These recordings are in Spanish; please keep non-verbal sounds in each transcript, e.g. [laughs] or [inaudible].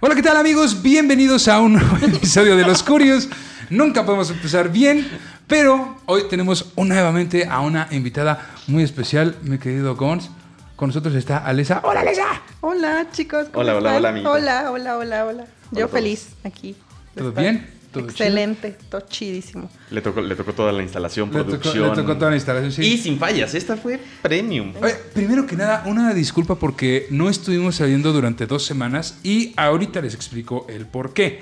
Hola, ¿qué tal amigos? Bienvenidos a un [laughs] nuevo episodio de Los Curios. Nunca podemos empezar bien, pero hoy tenemos nuevamente a una invitada muy especial, mi querido Gons. Con nosotros está Alesa. ¡Hola, Alesa! Hola, chicos. ¿cómo Hola, hola, están? hola, amiguita. Hola, hola, hola, hola. Yo feliz aquí. ¿Todo estar. bien? ¿Todo Excelente, todo chidísimo. Le tocó, le tocó toda la instalación, Le tocó, producción. le tocó toda la instalación, sí. Y sin fallas, esta fue premium. Oye, primero que nada, una disculpa porque no estuvimos saliendo durante dos semanas y ahorita les explico el por qué.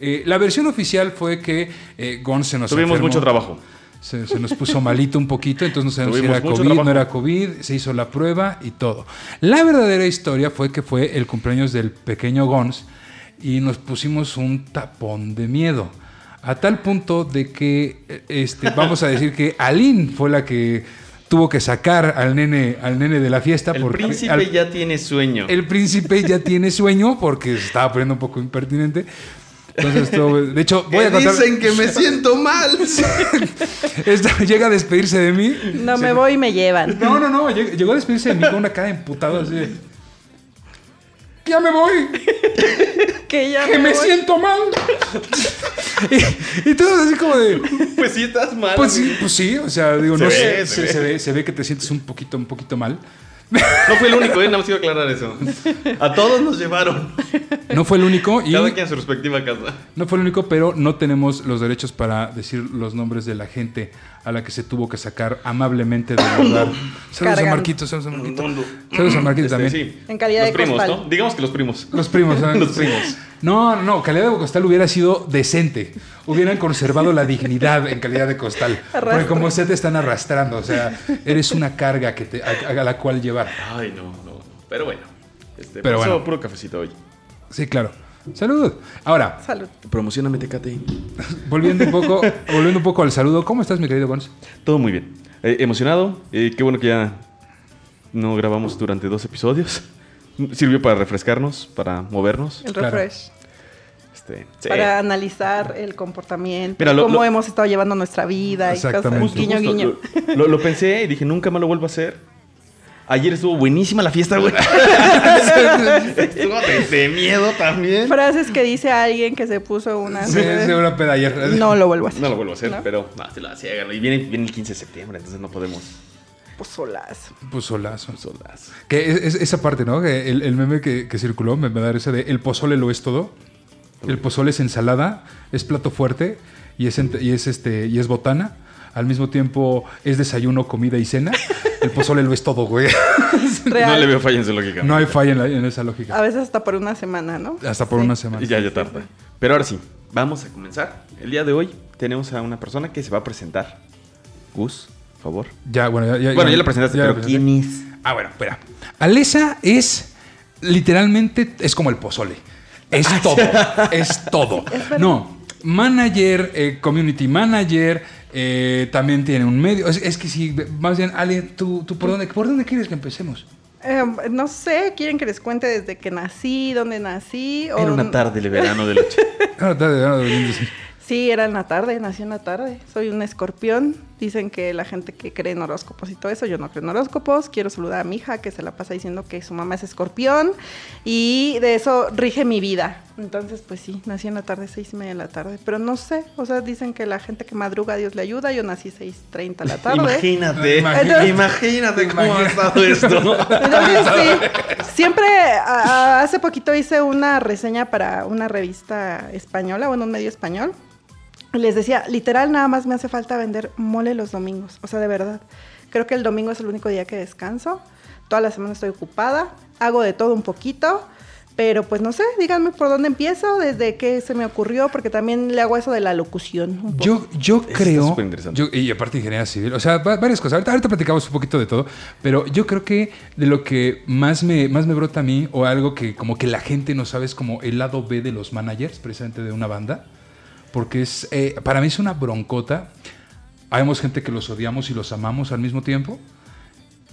Eh, la versión oficial fue que eh, Gon se nos Tuvimos enfermó. mucho trabajo. Se, se nos puso malito un poquito, entonces no sabemos si era COVID, no era COVID, se hizo la prueba y todo. La verdadera historia fue que fue el cumpleaños del pequeño Gons y nos pusimos un tapón de miedo. A tal punto de que, eh, este, [laughs] vamos a decir que Aline fue la que tuvo que sacar al nene, al nene de la fiesta. El porque príncipe al- ya tiene sueño. el príncipe ya [laughs] tiene sueño porque se estaba poniendo un poco impertinente. Entonces, todo- de hecho, voy a contar. que me [laughs] siento mal. Esta- llega a despedirse de mí. No me voy y me llevan. No, no, no. lleg- Llegó a despedirse de mí con una cara emputada así de. ¡Ya me voy! [laughs] Que ya ¡Que me voy. siento mal! [laughs] y, y todos así como de. pues sí estás mal. Pues sí, pues sí, o sea, digo, Se no ve, sé, se se, ve. se ve, se ve que te sientes un poquito, un poquito mal. No fue el único, ¿eh? Nada más quiero aclarar eso. A todos nos llevaron. No fue el único y Cada quien a su respectiva casa. no fue el único, pero no tenemos los derechos para decir los nombres de la gente a la que se tuvo que sacar amablemente del [coughs] lugar. Saludos a Cargando. Marquito, saludos a Marquito. Saludos a Marquito Este, también. sí. En calidad los de primos, costal. ¿no? Digamos que los primos. Los primos, ¿sabes? [laughs] Los primos. No, no, no, calidad de costal hubiera sido decente. Hubieran conservado la dignidad en calidad de costal. Porque como se te están arrastrando, o sea, eres una carga que te, a, a la cual llevar. Ay, no, no, no. Pero bueno. Este, Pero bueno. puro cafecito hoy. Sí, claro. Salud. Ahora, Salud. Promocioname Tecate. volviendo un poco, volviendo un poco al saludo, ¿cómo estás, mi querido Gons? Todo muy bien. Eh, emocionado. Eh, qué bueno que ya no grabamos durante dos episodios. [laughs] Sirvió para refrescarnos, para movernos. El Claro. Este, sí. Para analizar el comportamiento, Mira, lo- cómo lo- hemos estado llevando nuestra vida y cosas. Justo, Guiño, justo. guiño. Lo, lo- lo pensé y dije, nunca más lo vuelvo a hacer. Ayer estuvo buenísima la fiesta, güey. [laughs] estuvo de, de miedo también. Frases que dice alguien que se puso una. Sí, sí, una peda ayer. No lo vuelvo a hacer. No lo vuelvo a hacer, ¿No? pero no, se sí, háganlo. Y viene, viene el 15 de septiembre, entonces no podemos. Pues solazo. Pues solazo. Solas. Que es, es- esa parte, ¿no? Que el, el meme que, que circuló me me da ese de el pozole lo es todo. El pozole es ensalada, es plato fuerte y es, y es, este, y es botana. Al mismo tiempo es desayuno, comida y cena. [laughs] El pozole lo es todo, güey. [laughs] Real. No le veo falla en su lógica. No hay falla en, la- en esa lógica. A veces hasta por una semana, ¿no? Hasta por Sí. una semana. Y ya, ya tarda. Pero ahora sí, vamos a comenzar. El día de hoy tenemos a una persona que se va a presentar. Gus, por favor. Ya, bueno, ya, ya- Bueno, ya la presentaste, ya la pero presenté. ¿quién es? Ah, bueno, espera. Alesa es literalmente, es como el pozole. [laughs] Es todo, es todo. No, manager, eh, community manager, eh, también tiene un medio. Es, es que sí, más bien, Ale, ¿tú, tú por, dónde, ¿por dónde quieres que empecemos? Eh, no sé, ¿quieren que les cuente desde que nací, dónde nací? o- Era una tarde de verano del 8. Ah, da- da- da- da- Sí, era en la tarde, nací en la tarde. Soy un escorpión. Dicen que la gente que cree en horóscopos y todo eso, yo no creo en horóscopos. Quiero saludar a mi hija que se la pasa diciendo que su mamá es escorpión y de eso rige mi vida. Entonces, pues sí, nací en la tarde, seis y media de la tarde. Pero no sé, o sea, dicen que la gente que madruga Dios le ayuda. Yo nací seis treinta de la tarde. Imagínate, Imagínate. imagínate cómo ha estado esto. Entonces, sí, siempre, a- a- hace poquito hice una reseña para una revista española, bueno, un medio español. Les decía, literal, nada más me hace falta vender mole los domingos. O sea, de verdad. Creo que el domingo es el único día que descanso. Toda la semana estoy ocupada. Hago de todo un poquito. Pero pues no sé, díganme por dónde empiezo, desde qué se me ocurrió, porque también le hago eso de la locución. un poco. Yo, yo creo. yo- y aparte ingeniería civil. O sea, va- varias cosas. Ahorita, ahorita platicamos un poquito de todo. Pero yo creo que de lo que más me, más me brota a mí, o algo que como que la gente no sabe, es como el lado B de los managers, precisamente de una banda. Porque es. eh, para mí es una broncota. Habemos gente que los odiamos y los amamos al mismo tiempo.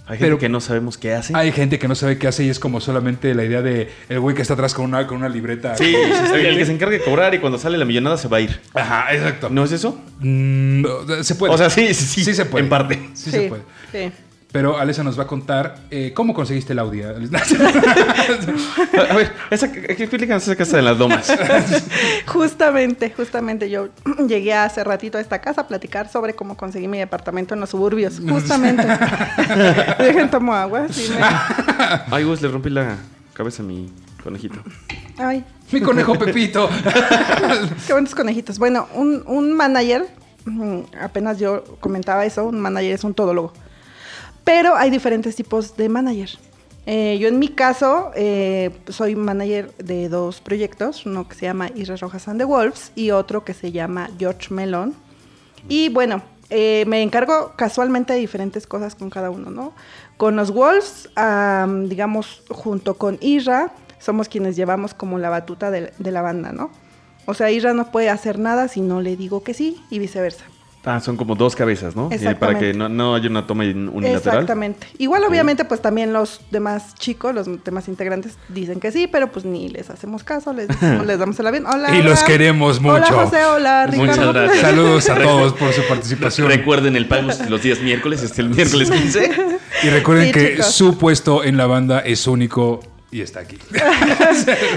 Hay gente Pero- que no sabemos qué hace. Hay gente que no sabe qué hace y es como solamente la idea de el güey que está atrás con una, con una libreta. Sí, el, el que se encarga de cobrar y cuando sale la millonada se va a ir. Ajá, exacto. ¿No es eso? Mm, se puede. O sea, sí, sí, sí, Sí se puede. en parte. Sí, se puede. sí. Pero Alessa nos va a contar eh, cómo conseguiste el audio. [laughs] A ver, esa, explícanos esa casa de las domas. [laughs] Justamente, justamente yo [clears throat] llegué hace ratito a esta casa a platicar sobre cómo conseguí mi departamento en los suburbios. [laughs] Justamente. Dejen tomo agua. sí me- Ay, Gus, le rompí la cabeza a mi conejito. Ay, Mi conejo Pepito. qué bonitos conejitos. Bueno, un, un manager, mm, apenas yo comentaba eso, un manager es un todólogo. Pero hay diferentes tipos de manager. Eh, yo en mi caso eh, soy manager de dos proyectos, uno que se llama Islas Rojas and the Wolves y otro que se llama George Melon. Y bueno, eh, me encargo casualmente de diferentes cosas con cada uno, ¿no? Con los Wolves, am, digamos, junto con Isra, somos quienes llevamos como la batuta de, de la banda, ¿no? O sea, Isra no puede hacer nada si no le digo que sí y viceversa. Ah, son como dos cabezas, ¿no? Y para que no, no haya una toma unilateral. Exactamente. Igual, obviamente, pues también los demás chicos, los demás integrantes dicen que sí, pero pues ni les hacemos caso, les, decimos- [laughs] les damos el avión. Hola. Y los queremos Hola, mucho. José. Hola, Ricardo. Muchas gracias. [laughs] Saludos a todos por su participación. Recuerden el pago los días miércoles, este el miércoles 15. Y recuerden Sí, que chicos. su puesto en la banda es único y está aquí. [laughs]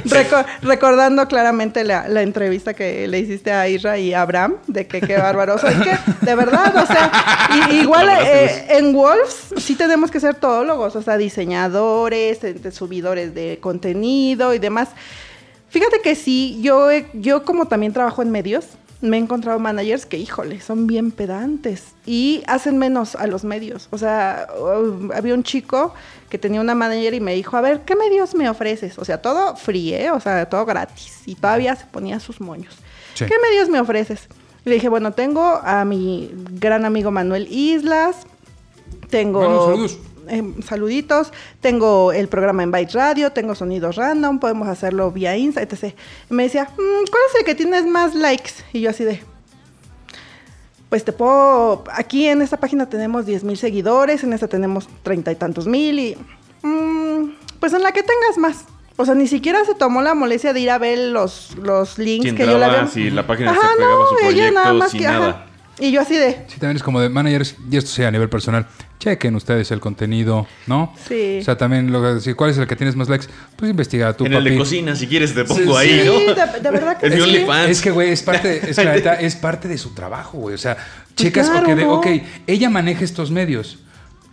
Reco- recordando claramente la, la entrevista que le hiciste a Isra y a Abraham, de que qué bárbaro. Es que, de verdad, o sea, y- [laughs] igual eh, en Wolves sí tenemos que ser todólogos, o sea, diseñadores, eh, subidores de contenido y demás. Fíjate que sí, yo, yo como también trabajo en medios, me he encontrado managers que, híjole, son bien pedantes y hacen menos a los medios. O sea, uh, había un chico que tenía una manager y me dijo, a ver, ¿qué medios me ofreces? O sea, todo free, ¿eh? O sea, todo gratis. Y todavía se ponía sus moños. Sí. ¿Qué medios me ofreces? Y le dije, bueno, tengo a mi gran amigo Manuel Islas, tengo... Manu, saludos. Eh, saluditos, tengo el programa en Byte Radio, tengo sonidos random, podemos hacerlo vía Insta, etc. Y me decía, "Mm, ¿cuál es el que tienes más likes? Y yo así de, pues te puedo, aquí en esta página tenemos 10 mil seguidores, en esta tenemos treinta y tantos mil y, "Mm, pues en la que tengas más. O sea, ni siquiera se tomó la molestia de ir a ver los, los links que yo le había... si la página se Ajá, pegaba a su ella proyecto, nada más sin que, ajá. Y yo así de, Sí, también es como de managers, y esto sea a nivel personal, chequen ustedes el contenido, ¿no? Sí. O sea, también lo que decir, ¿cuál es el que tienes más likes? Pues investiga tú, en el de cocina, si quieres, te pongo Sí, ahí, sí, ¿no? de, de verdad que [laughs] Es sí. Es que, güey, es parte, es, que la neta, [laughs] es parte de su trabajo, güey. O sea, checas, claro, ok, de, ¿no? ok, ella maneja estos medios.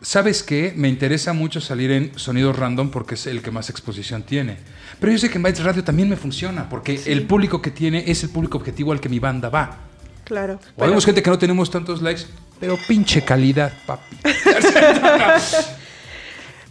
¿Sabes qué? Me interesa mucho salir en sonidos random porque es el que más exposición tiene. Pero yo sé que en Bytes Radio también me funciona porque el público que tiene es el público objetivo al que mi banda va. Claro. O pero- gente que no tenemos tantos likes, pero pinche calidad, papi. [laughs]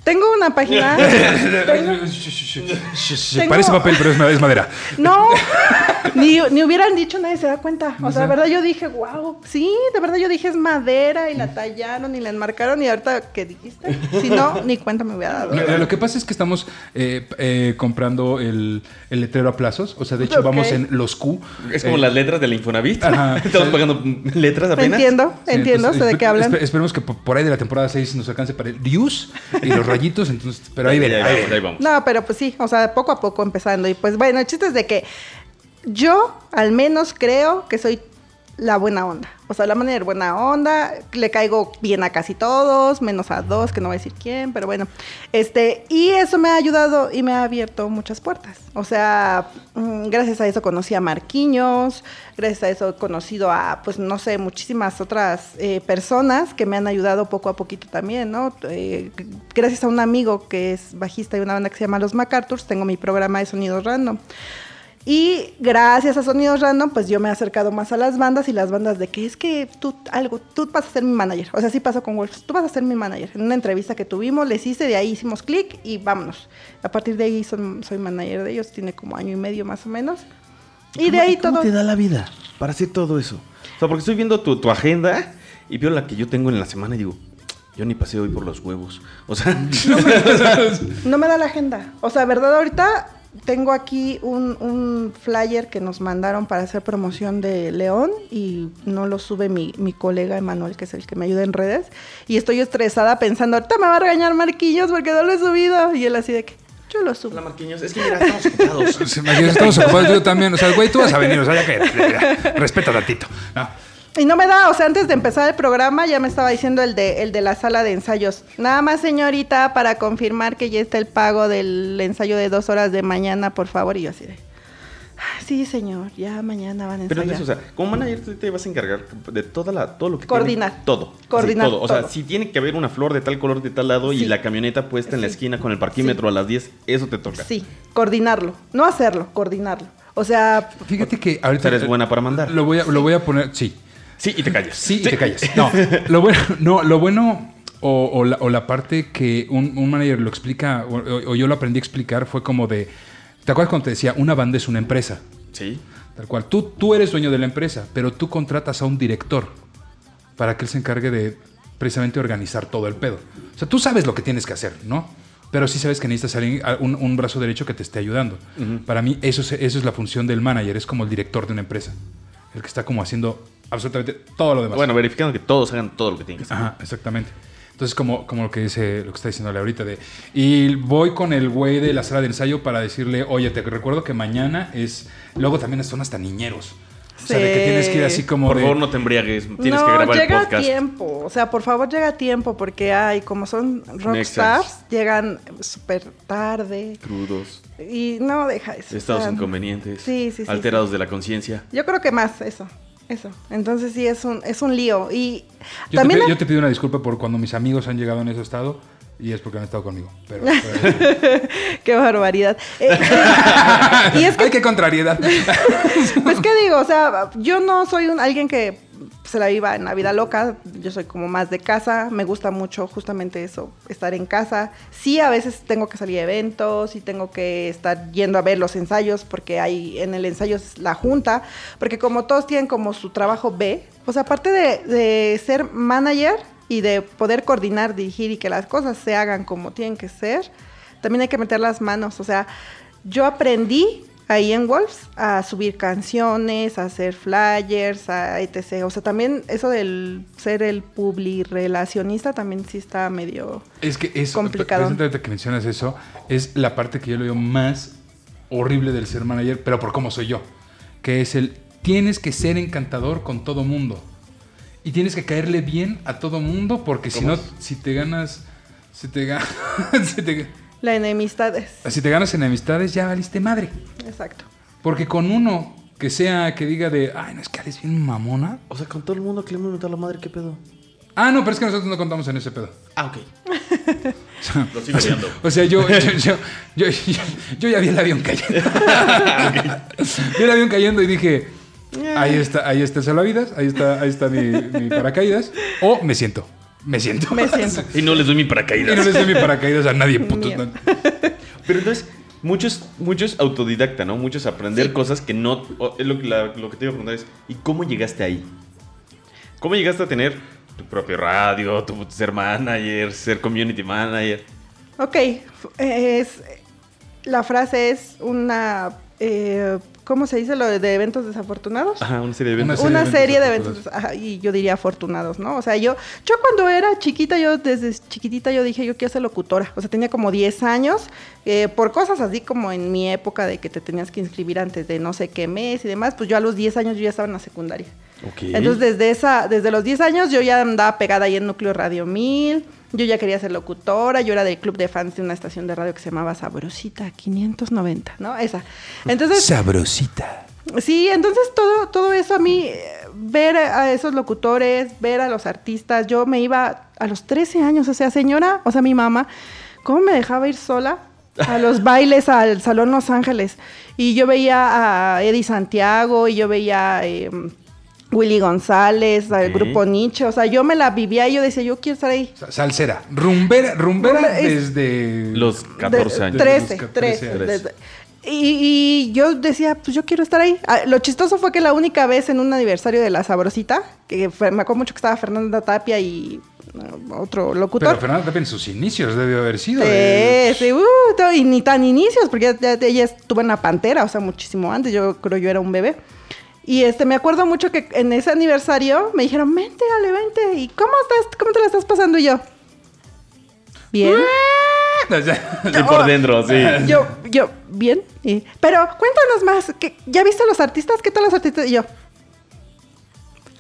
Tengo una página. [laughs] tengo- Parece papel, pero es madera. No, [laughs] [laughs] ni, ni hubieran dicho, nadie se da cuenta. O sea, de verdad yo dije, wow, sí, de verdad yo dije es madera y la tallaron y la enmarcaron y ahorita, ¿qué dijiste? Si no, ni cuenta me hubiera dado. Lo, lo que pasa es que estamos eh, eh, comprando el, el letrero a plazos. O sea, de hecho, vamos en los Q. Es como Eh, las letras del Infonavit. Ajá. [laughs] Estamos pagando letras apenas. Entiendo, Sí, entiendo, entonces, sé de qué hablan. espe- esperemos que por, ahí de la temporada 6 nos alcance para el Dius y los rayitos. Entonces, pero ahí Ahí, veré. ahí ahí vamos, veré. ahí vamos. No, pero pues sí, o sea, poco a poco empezando. Y pues bueno, el chiste es de que yo al menos creo que soy la buena onda. O sea, la manera buena onda, le caigo bien a casi todos, menos a dos, que no voy a decir quién, pero bueno. Este, y eso me ha ayudado y me ha abierto muchas puertas. O sea, mm, gracias a eso conocí a Marquiños, gracias a eso he conocido a, pues no sé, muchísimas otras eh, personas que me han ayudado poco a poquito también, ¿no? Eh, gracias a un amigo que es bajista de una banda que se llama Los MacArthurs, tengo mi programa de sonidos random. Y gracias a Sonidos Random, pues yo me he acercado más a las bandas y las bandas de que es que tú algo, tú vas a ser mi manager. O sea, sí pasó con Wolves, tú vas a ser mi manager. En una entrevista que tuvimos, les hice, de ahí hicimos clic y vámonos. A partir de ahí son- soy manager de ellos, tiene como año y medio más o menos. Y de ahí ¿Cómo todo. te da la vida para hacer todo eso? O sea, porque estoy viendo tu, tu agenda y veo la que yo tengo en la semana y digo, yo ni pasé hoy por los huevos. [laughs] O sea, No me da la agenda. O sea, verdad, ahorita tengo aquí un, un flyer que nos mandaron para hacer promoción de León y no lo sube mi, mi colega Emanuel, que es el que me ayuda en redes. Y estoy estresada pensando, ahorita me va a regañar Marquillos porque no lo he subido. Y él así de que, yo lo subo. Hola, Marquinhos. Es que mira, estamos ocupados. [laughs] Imagínate, estamos ocupados, yo también. O sea, güey, tú vas a venir, o sea, ya que [laughs] respeta tantito. No. Y no me da, o sea, antes de empezar el programa ya me estaba diciendo el de, el de la sala de ensayos. Nada más, señorita, para confirmar que ya está el pago del ensayo de dos horas de mañana, por favor. Y yo así de, "Ah, sí, señor, ya mañana van a Pero ensayar. entonces, o sea, como manager tú te vas a encargar de toda la, todo lo que Coordinar. tiene- todo. Coordinar todo. O sea, todo. si tiene que haber una flor de tal color de tal lado y Sí. la camioneta puesta en la Sí. esquina con el parquímetro a las 10, eso te toca. Sí, coordinarlo. No hacerlo, coordinarlo. O sea, Fíjate que ahorita. Eres buena para mandar. Lo voy a, lo voy a poner, sí. Sí, y te callas. Sí, y te callas. No, [laughs] lo bueno, no, lo bueno o, o la, o la parte que un, un manager lo explica, o, o yo lo aprendí a explicar, fue como de. ¿Te acuerdas cuando te decía, una banda es una empresa? Sí. Tal cual. Tú, tú eres dueño de la empresa, pero tú contratas a un director para que él se encargue de precisamente organizar todo el pedo. O sea, tú sabes lo que tienes que hacer, ¿no? Pero sí sabes que necesitas alguien- un, un brazo derecho que te esté ayudando. Para mí, eso es, eso es la función del manager, es como el director de una empresa. El que está como haciendo absolutamente todo lo demás. Bueno, verificando que todos hagan todo lo que tienen que hacer. Ajá, exactamente. Entonces, como, como lo que dice, lo que está diciéndole ahorita de. Y voy con el güey de la sala de ensayo para decirle, oye, te recuerdo que mañana es. Luego también son hasta niñeros. O sea, de que Sí. tienes que ir así como. Por de- favor, no te embriagues. Tienes no, que grabar el llega a podcast. tiempo. O sea, por favor, llega a tiempo porque hay, como son rockstars, llegan súper tarde. Crudos, Y no, deja eso. o estados sea, inconvenientes, Sí, sí, sí. alterados de la conciencia. Yo creo que más eso. Eso. Entonces sí es un, es un lío. Y Yo, también te, la- yo te pido una disculpa por cuando mis amigos han llegado en ese estado y es porque han estado conmigo. Pero, [laughs] pero- qué barbaridad. Eh, [laughs] y es que ¡Ay, qué contrariedad! [laughs] Pues qué digo, o sea, yo no soy un, alguien que se la viva en la vida loca, yo soy como más de casa, me gusta mucho justamente eso, estar en casa. Sí, a veces tengo que salir a eventos y tengo que estar yendo a ver los ensayos porque hay en el ensayo la junta, porque como todos tienen como su trabajo B, pues aparte de, de ser manager y de poder coordinar, dirigir y que las cosas se hagan como tienen que ser, también hay que meter las manos, o sea, yo aprendí ahí en Wolves a subir canciones, a hacer flyers, a etc. O sea, también eso del ser el publi relacionista también sí está medio... Es que es Complicado. precisamente que mencionas eso, es la parte que yo le veo más horrible del ser manager, pero por cómo soy yo. Que es el tienes que ser encantador con todo mundo. Y tienes que caerle bien a todo mundo, porque si ¿Cómo no, es? si te ganas. Si te, ga- [laughs] si, te, La enemistad es... si te ganas enemistades, ya valiste madre. Exacto. Porque con uno que sea que diga de, ay, no es que eres bien mamona. O sea, con todo el mundo que le hemos a la madre, ¿qué pedo? Ah, no, pero es que nosotros no contamos en ese pedo. Ah, ok. [laughs] Lo sigo odiando. O sea, yo, yo, yo, yo, yo- yo ya vi el avión cayendo. [laughs] vi el avión cayendo y dije, ahí está, ahí está el salvavidas, ahí está, ahí está mi, mi paracaídas. O me siento, me siento. Me siento. Y no les doy mi y no paracaídas. les doy mi paracaídas a nadie, puto. Pero entonces, muchos, muchos autodidacta, ¿no? Muchos aprender Sí. cosas que no. lo, la- lo que te iba a preguntar es: ¿y cómo llegaste ahí? ¿Cómo llegaste a tener tu propio radio, tu ser manager, ser community manager? Ok, es, la frase es una... eh, ¿Cómo se dice lo de, de eventos desafortunados? Ajá, una serie de eventos. una serie serie de eventos eventos, ajá, y yo diría afortunados, ¿no? O sea, yo, yo cuando era chiquita, yo desde chiquitita yo dije, yo quiero ser locutora. O sea, tenía como 10 años, eh, por cosas así como en mi época de que te tenías que inscribir antes de no sé qué mes y demás, pues yo a los 10 años yo ya estaba en la secundaria. Entonces, desde, esa, desde los 10 años yo ya andaba pegada ahí en Núcleo Radio 1000, yo ya quería ser locutora, yo era del club de fans de una estación de radio que se llamaba Sabrosita 590, ¿no? Esa. Entonces, Sabrosita. Sí, entonces todo, todo eso a mí, ver a esos locutores, ver a los artistas, yo me iba a los 13 años, o sea, señora, o sea, mi mamá, ¿cómo me dejaba ir sola a los bailes al Salón Los Ángeles? Y yo veía a Eddie Santiago y yo veía... eh, Willy González, al Ok. grupo Nietzsche, o sea, yo me la vivía y yo decía, yo quiero estar ahí. Salsera. Rumbera, rumbera Rumbe- es- desde... Los 14 De- años. Trece, Desde los 13. 13 desde- Y, y yo decía, pues yo quiero estar ahí. Ah, Lo chistoso fue que la única vez en un aniversario de La Sabrosita, que fue- me acuerdo mucho que estaba Fernanda Tapia y uh, otro locutor. Pero Fernanda Tapia en sus inicios debió haber sido. Sí, de- sí, uh, y ni tan inicios, porque ya, ya- ella estuvo en la Pantera, o sea, muchísimo antes, yo creo yo era un bebé. Y este, me acuerdo mucho que en ese aniversario me dijeron, vente, Ale, vente, ¿y cómo estás, cómo te la estás pasando? Y yo, bien. [laughs] [laughs] Sí, por dentro, sí. Yo, yo, bien. Y, pero cuéntanos más, ¿qué- ¿ya viste a los artistas? ¿Qué tal los artistas? Y yo,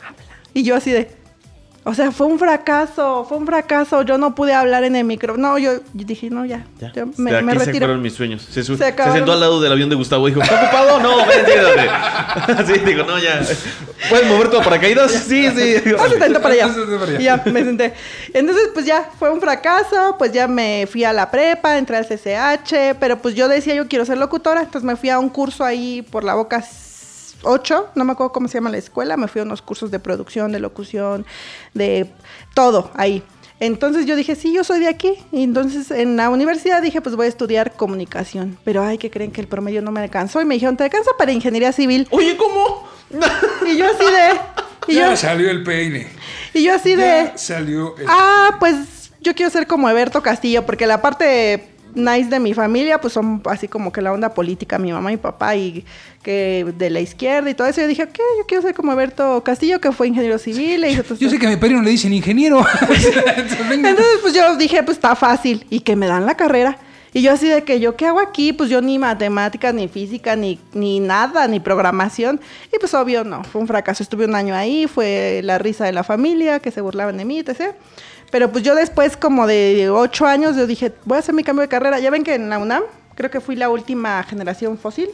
habla. Y yo así de, o sea, fue un fracaso, fue un fracaso. Yo no pude hablar en el micro. No, yo, yo dije, no, ya, Ya. yo De me, aquí me se fueron mis sueños. Se, Se se acabaron. sentó al lado del avión de Gustavo y dijo, ¿está ocupado? No, ven, siéntate. [laughs] sí, digo, no, ya. ¿Puedes mover todo paracaídas? Sí, sí. Ah, se para allá. Se sentó para allá. Y ya, me senté. Entonces, pues ya, fue un fracaso, pues ya me fui a la prepa, entré al CCH, pero pues yo decía, yo quiero ser locutora, entonces me fui a un curso ahí por la boca 8, no me acuerdo cómo se llama la escuela, me fui a unos cursos de producción, de locución, de todo ahí. Entonces yo dije, sí, yo soy de aquí. Y entonces en la universidad dije, pues voy a estudiar comunicación. Pero ay, que creen que el promedio no me alcanzó. Y me dijeron, ¿te alcanza para ingeniería civil? Oye, ¿cómo? Y yo así de... Y ya yo, salió el peine. y yo así de... Ya salió el Ah, pues yo quiero ser como Eberto Castillo, porque la parte nice de mi familia, pues son así como que la onda política, mi mamá y papá, y que de la izquierda y todo eso. Yo dije, ¿qué? Yo quiero ser como Eberto Castillo, que fue ingeniero civil. E hizo Yo esto. sé que a mi padrino le dicen ingeniero. [laughs] Entonces, pues yo dije, pues está fácil, y que me dan la carrera. Y yo así de que yo, ¿qué hago aquí? Pues yo ni matemáticas, ni física, ni, ni nada, ni programación. Y pues obvio, no, fue un fracaso. Estuve un año ahí, fue la risa de la familia, que se burlaban de mí, etc. Pero pues yo después, como de ocho años, yo dije, voy a hacer mi cambio de carrera. Ya ven que en la UNAM, creo que fui la última generación fósil,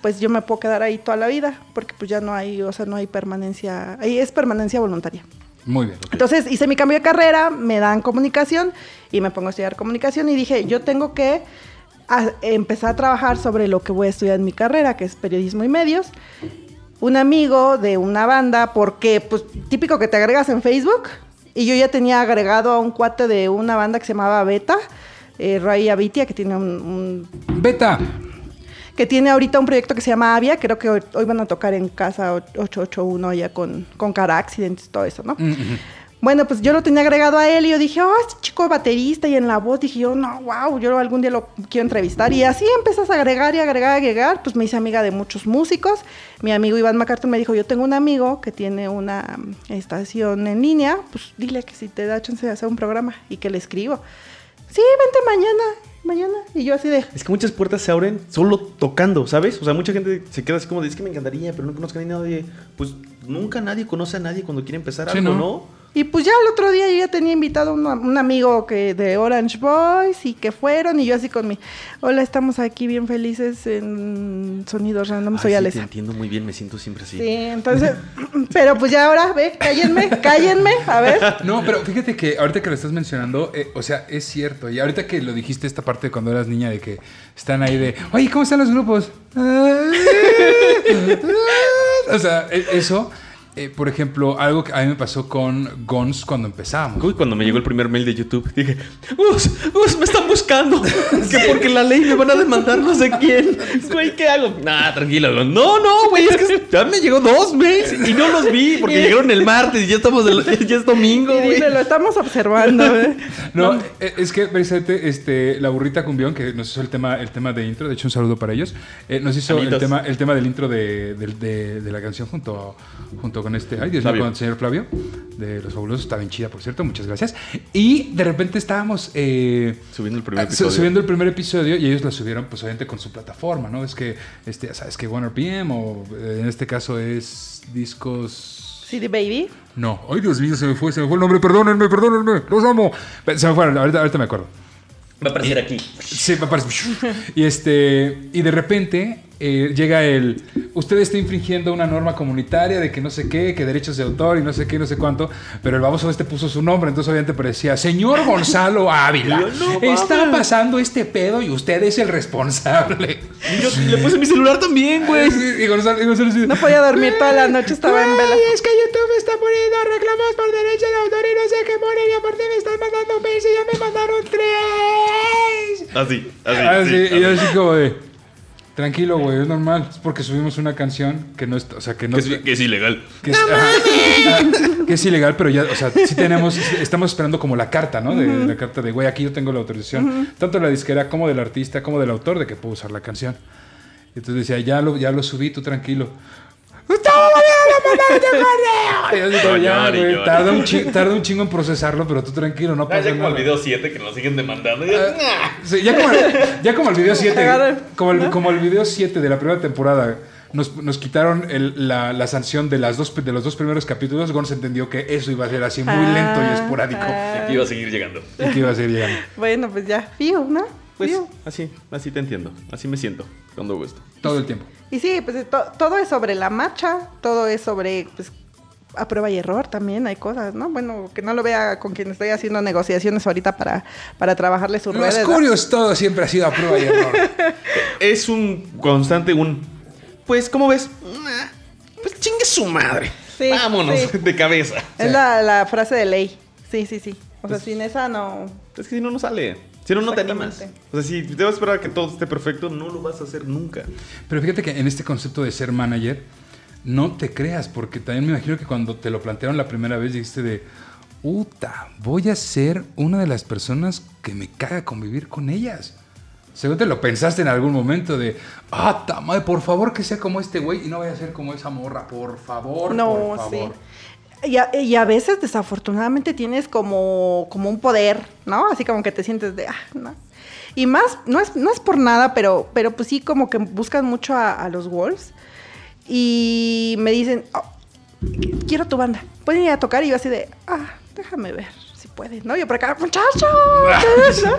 pues yo me puedo quedar ahí toda la vida, porque pues ya no hay, o sea, no hay permanencia, ahí es permanencia voluntaria. Muy bien. Entonces hice mi cambio de carrera, me dan comunicación y me pongo a estudiar comunicación y dije, yo tengo que a- empezar a trabajar sobre lo que voy a estudiar en mi carrera, que es periodismo y medios. Un amigo de una banda, porque pues típico que te agregas en Facebook, y yo ya tenía agregado a un cuate de una banda que se llamaba Beta, eh, Ray Abitia, que tiene un, un Beta. que tiene ahorita un proyecto que se llama Avia, creo que hoy, hoy van a tocar en casa 881 ya con, con Cara Accidents y todo eso, ¿no? Mm. Bueno, pues yo lo tenía agregado a él y yo dije, oh, este chico baterista y en la voz dije yo, no, wow, yo algún día lo quiero entrevistar. Y así empiezas a agregar y agregar y agregar, pues me hice amiga de muchos músicos. Mi amigo Iván MacArthur me dijo, yo tengo un amigo que tiene una mm, estación en línea, pues dile que si te da chance de hacer un programa y que le escribo. Sí, vente mañana, mañana. Y yo así de, Es que muchas puertas se abren solo tocando, ¿sabes? O sea, mucha gente se queda así como de, es que me encantaría, pero no conozco a nadie. Pues nunca nadie conoce a nadie cuando quiere empezar Sí, algo, ¿no? ¿no? Y pues ya el otro día yo ya tenía invitado a un, un amigo que de Orange Boys y que fueron y yo así con mi, hola, estamos aquí bien felices en Sonidos Random, soy sí, Alesa. Te entiendo muy bien, me siento siempre así. Sí, entonces, [laughs] pero pues ya ahora, ve, cállenme, cállenme, a ver. [laughs] No, pero fíjate que ahorita que lo estás mencionando, eh, o sea, es cierto. Y ahorita que lo dijiste, esta parte de cuando eras niña, de que están ahí de, oye, ¿cómo están los grupos? [laughs] o sea, e- eso, eh, por ejemplo, algo que a mí me pasó con Gons cuando empezábamos. Uy, cuando me llegó el primer mail de YouTube, dije, Gus, Gus, me están buscando. [laughs] que porque la ley me van a demandar no sé quién. Güey, ¿qué hago? Nah, tranquilo. No, no, güey, es que ya me llegó dos mails y no los vi porque llegaron el martes y ya estamos, del- ya es domingo, Y güey. dice, lo estamos observando. [laughs] ¿eh? No, eh, es que precisamente este, la burrita cumbión, que nos hizo el tema, el tema de intro, de hecho un saludo para ellos, eh, nos hizo el tema, el tema del intro de, de- de la canción junto, junto con este, ay Dios mío, con el señor Flavio, de Los Fabulosos, está bien chida, por cierto, muchas gracias. Y de repente estábamos eh, Subiendo el primer ah, episodio. subiendo el primer episodio y ellos lo subieron, pues obviamente con su plataforma, ¿no? Es que, este, ya sabes que OneRPM o eh, en este caso es discos... CD Baby. No, ay Dios mío, se me fue, se me fue el nombre, perdónenme, perdónenme, los amo. Se me fueron, ahorita, ahorita me acuerdo. Va a aparecer aquí. Sí, me parece. [laughs] Y este, y de repente eh, llega el. Usted está infringiendo una norma comunitaria de que no sé qué, que derechos de autor y no sé qué, no sé cuánto. Pero el baboso este puso su nombre, entonces obviamente parecía, señor Gonzalo Ávila, Y [laughs] yo, "No está mames". pasando este pedo y usted es el responsable. [laughs] Y yo le puse mi celular también, güey. [laughs] Y Gonzalo, y Gonzalo así, No podía dormir toda la noche, estaba en vela. Es que YouTube está poniendo reclamos por derechos de autor y no sé qué poner y aparte me están mandando mails y ya me mandaron tres. Así, así. Ah, sí, sí, y así. así como de. Tranquilo, güey, es normal. Es porque subimos una canción que no es, o sea, que no Que es, que es ilegal. que es, ajá, que es ilegal, pero ya, o sea, sí tenemos, estamos esperando como la carta, ¿no? De, La carta de, güey, aquí yo tengo la autorización, tanto de la disquera como del artista, como del autor, de que puedo usar la canción. Entonces decía, ya lo, ya lo subí, tú tranquilo. ¡Gustavo, Correo! Y ya, güey, llore. tarda un, chi- tarda un chingo en procesarlo, pero tú tranquilo, no Ah, pasa ya como nada. el video 7 que nos siguen demandando. Ah, sí, ya, como el, ya como el video [laughs] 7, Agarra- como el, como el video 7 de la primera temporada, nos, nos quitaron el- la, la sanción de, las dos, de los dos primeros capítulos, Gon se entendió que eso iba a ser así muy lento y Ah, esporádico. ah. Aquí iba a seguir llegando. Y que iba a seguir llegando. [laughs] Bueno, pues ya, fío, ¿no? Pues Fío. así, así te entiendo. Así me siento cuando hago esto. Todo el tiempo. Y sí, pues to- todo es sobre la marcha, todo es sobre, pues, a prueba y error también hay cosas, ¿no? Bueno, que no lo vea con quien estoy haciendo negociaciones ahorita para, para trabajarle sus Los redes. ¿no? curios todo siempre ha sido a prueba y error. [laughs] Es un constante, un. Pues, ¿cómo ves? Pues chingue su madre. Sí, Vámonos sí. de cabeza. Es la, la frase de ley. Sí, sí, sí. O sea, sin esa no... Es que si no, no sale. Si no, no te animas. O sea, si te vas a esperar a que todo esté perfecto, no lo vas a hacer nunca. Pero fíjate que en este concepto de ser manager, no te creas, porque también me imagino que cuando te lo plantearon la primera vez dijiste de, puta, voy a ser una de las personas que me caga convivir con ellas. Seguro te lo pensaste en algún momento de, ah, ta madre, por favor que sea como este güey y no vaya a ser como esa morra, por favor, No, por sí. Y a, y a veces, desafortunadamente, tienes como, como un poder, ¿no? Así como que te sientes de, ah, no. Y más, no es, no es por nada, pero, pero pues sí, como que buscan mucho a, a los Wolves. Y me dicen, "Oh, quiero tu banda. ¿Pueden ir a tocar? Y yo así de, ah, déjame ver si puedes, ¿no? Yo por acá, muchacho. [laughs] ¿no?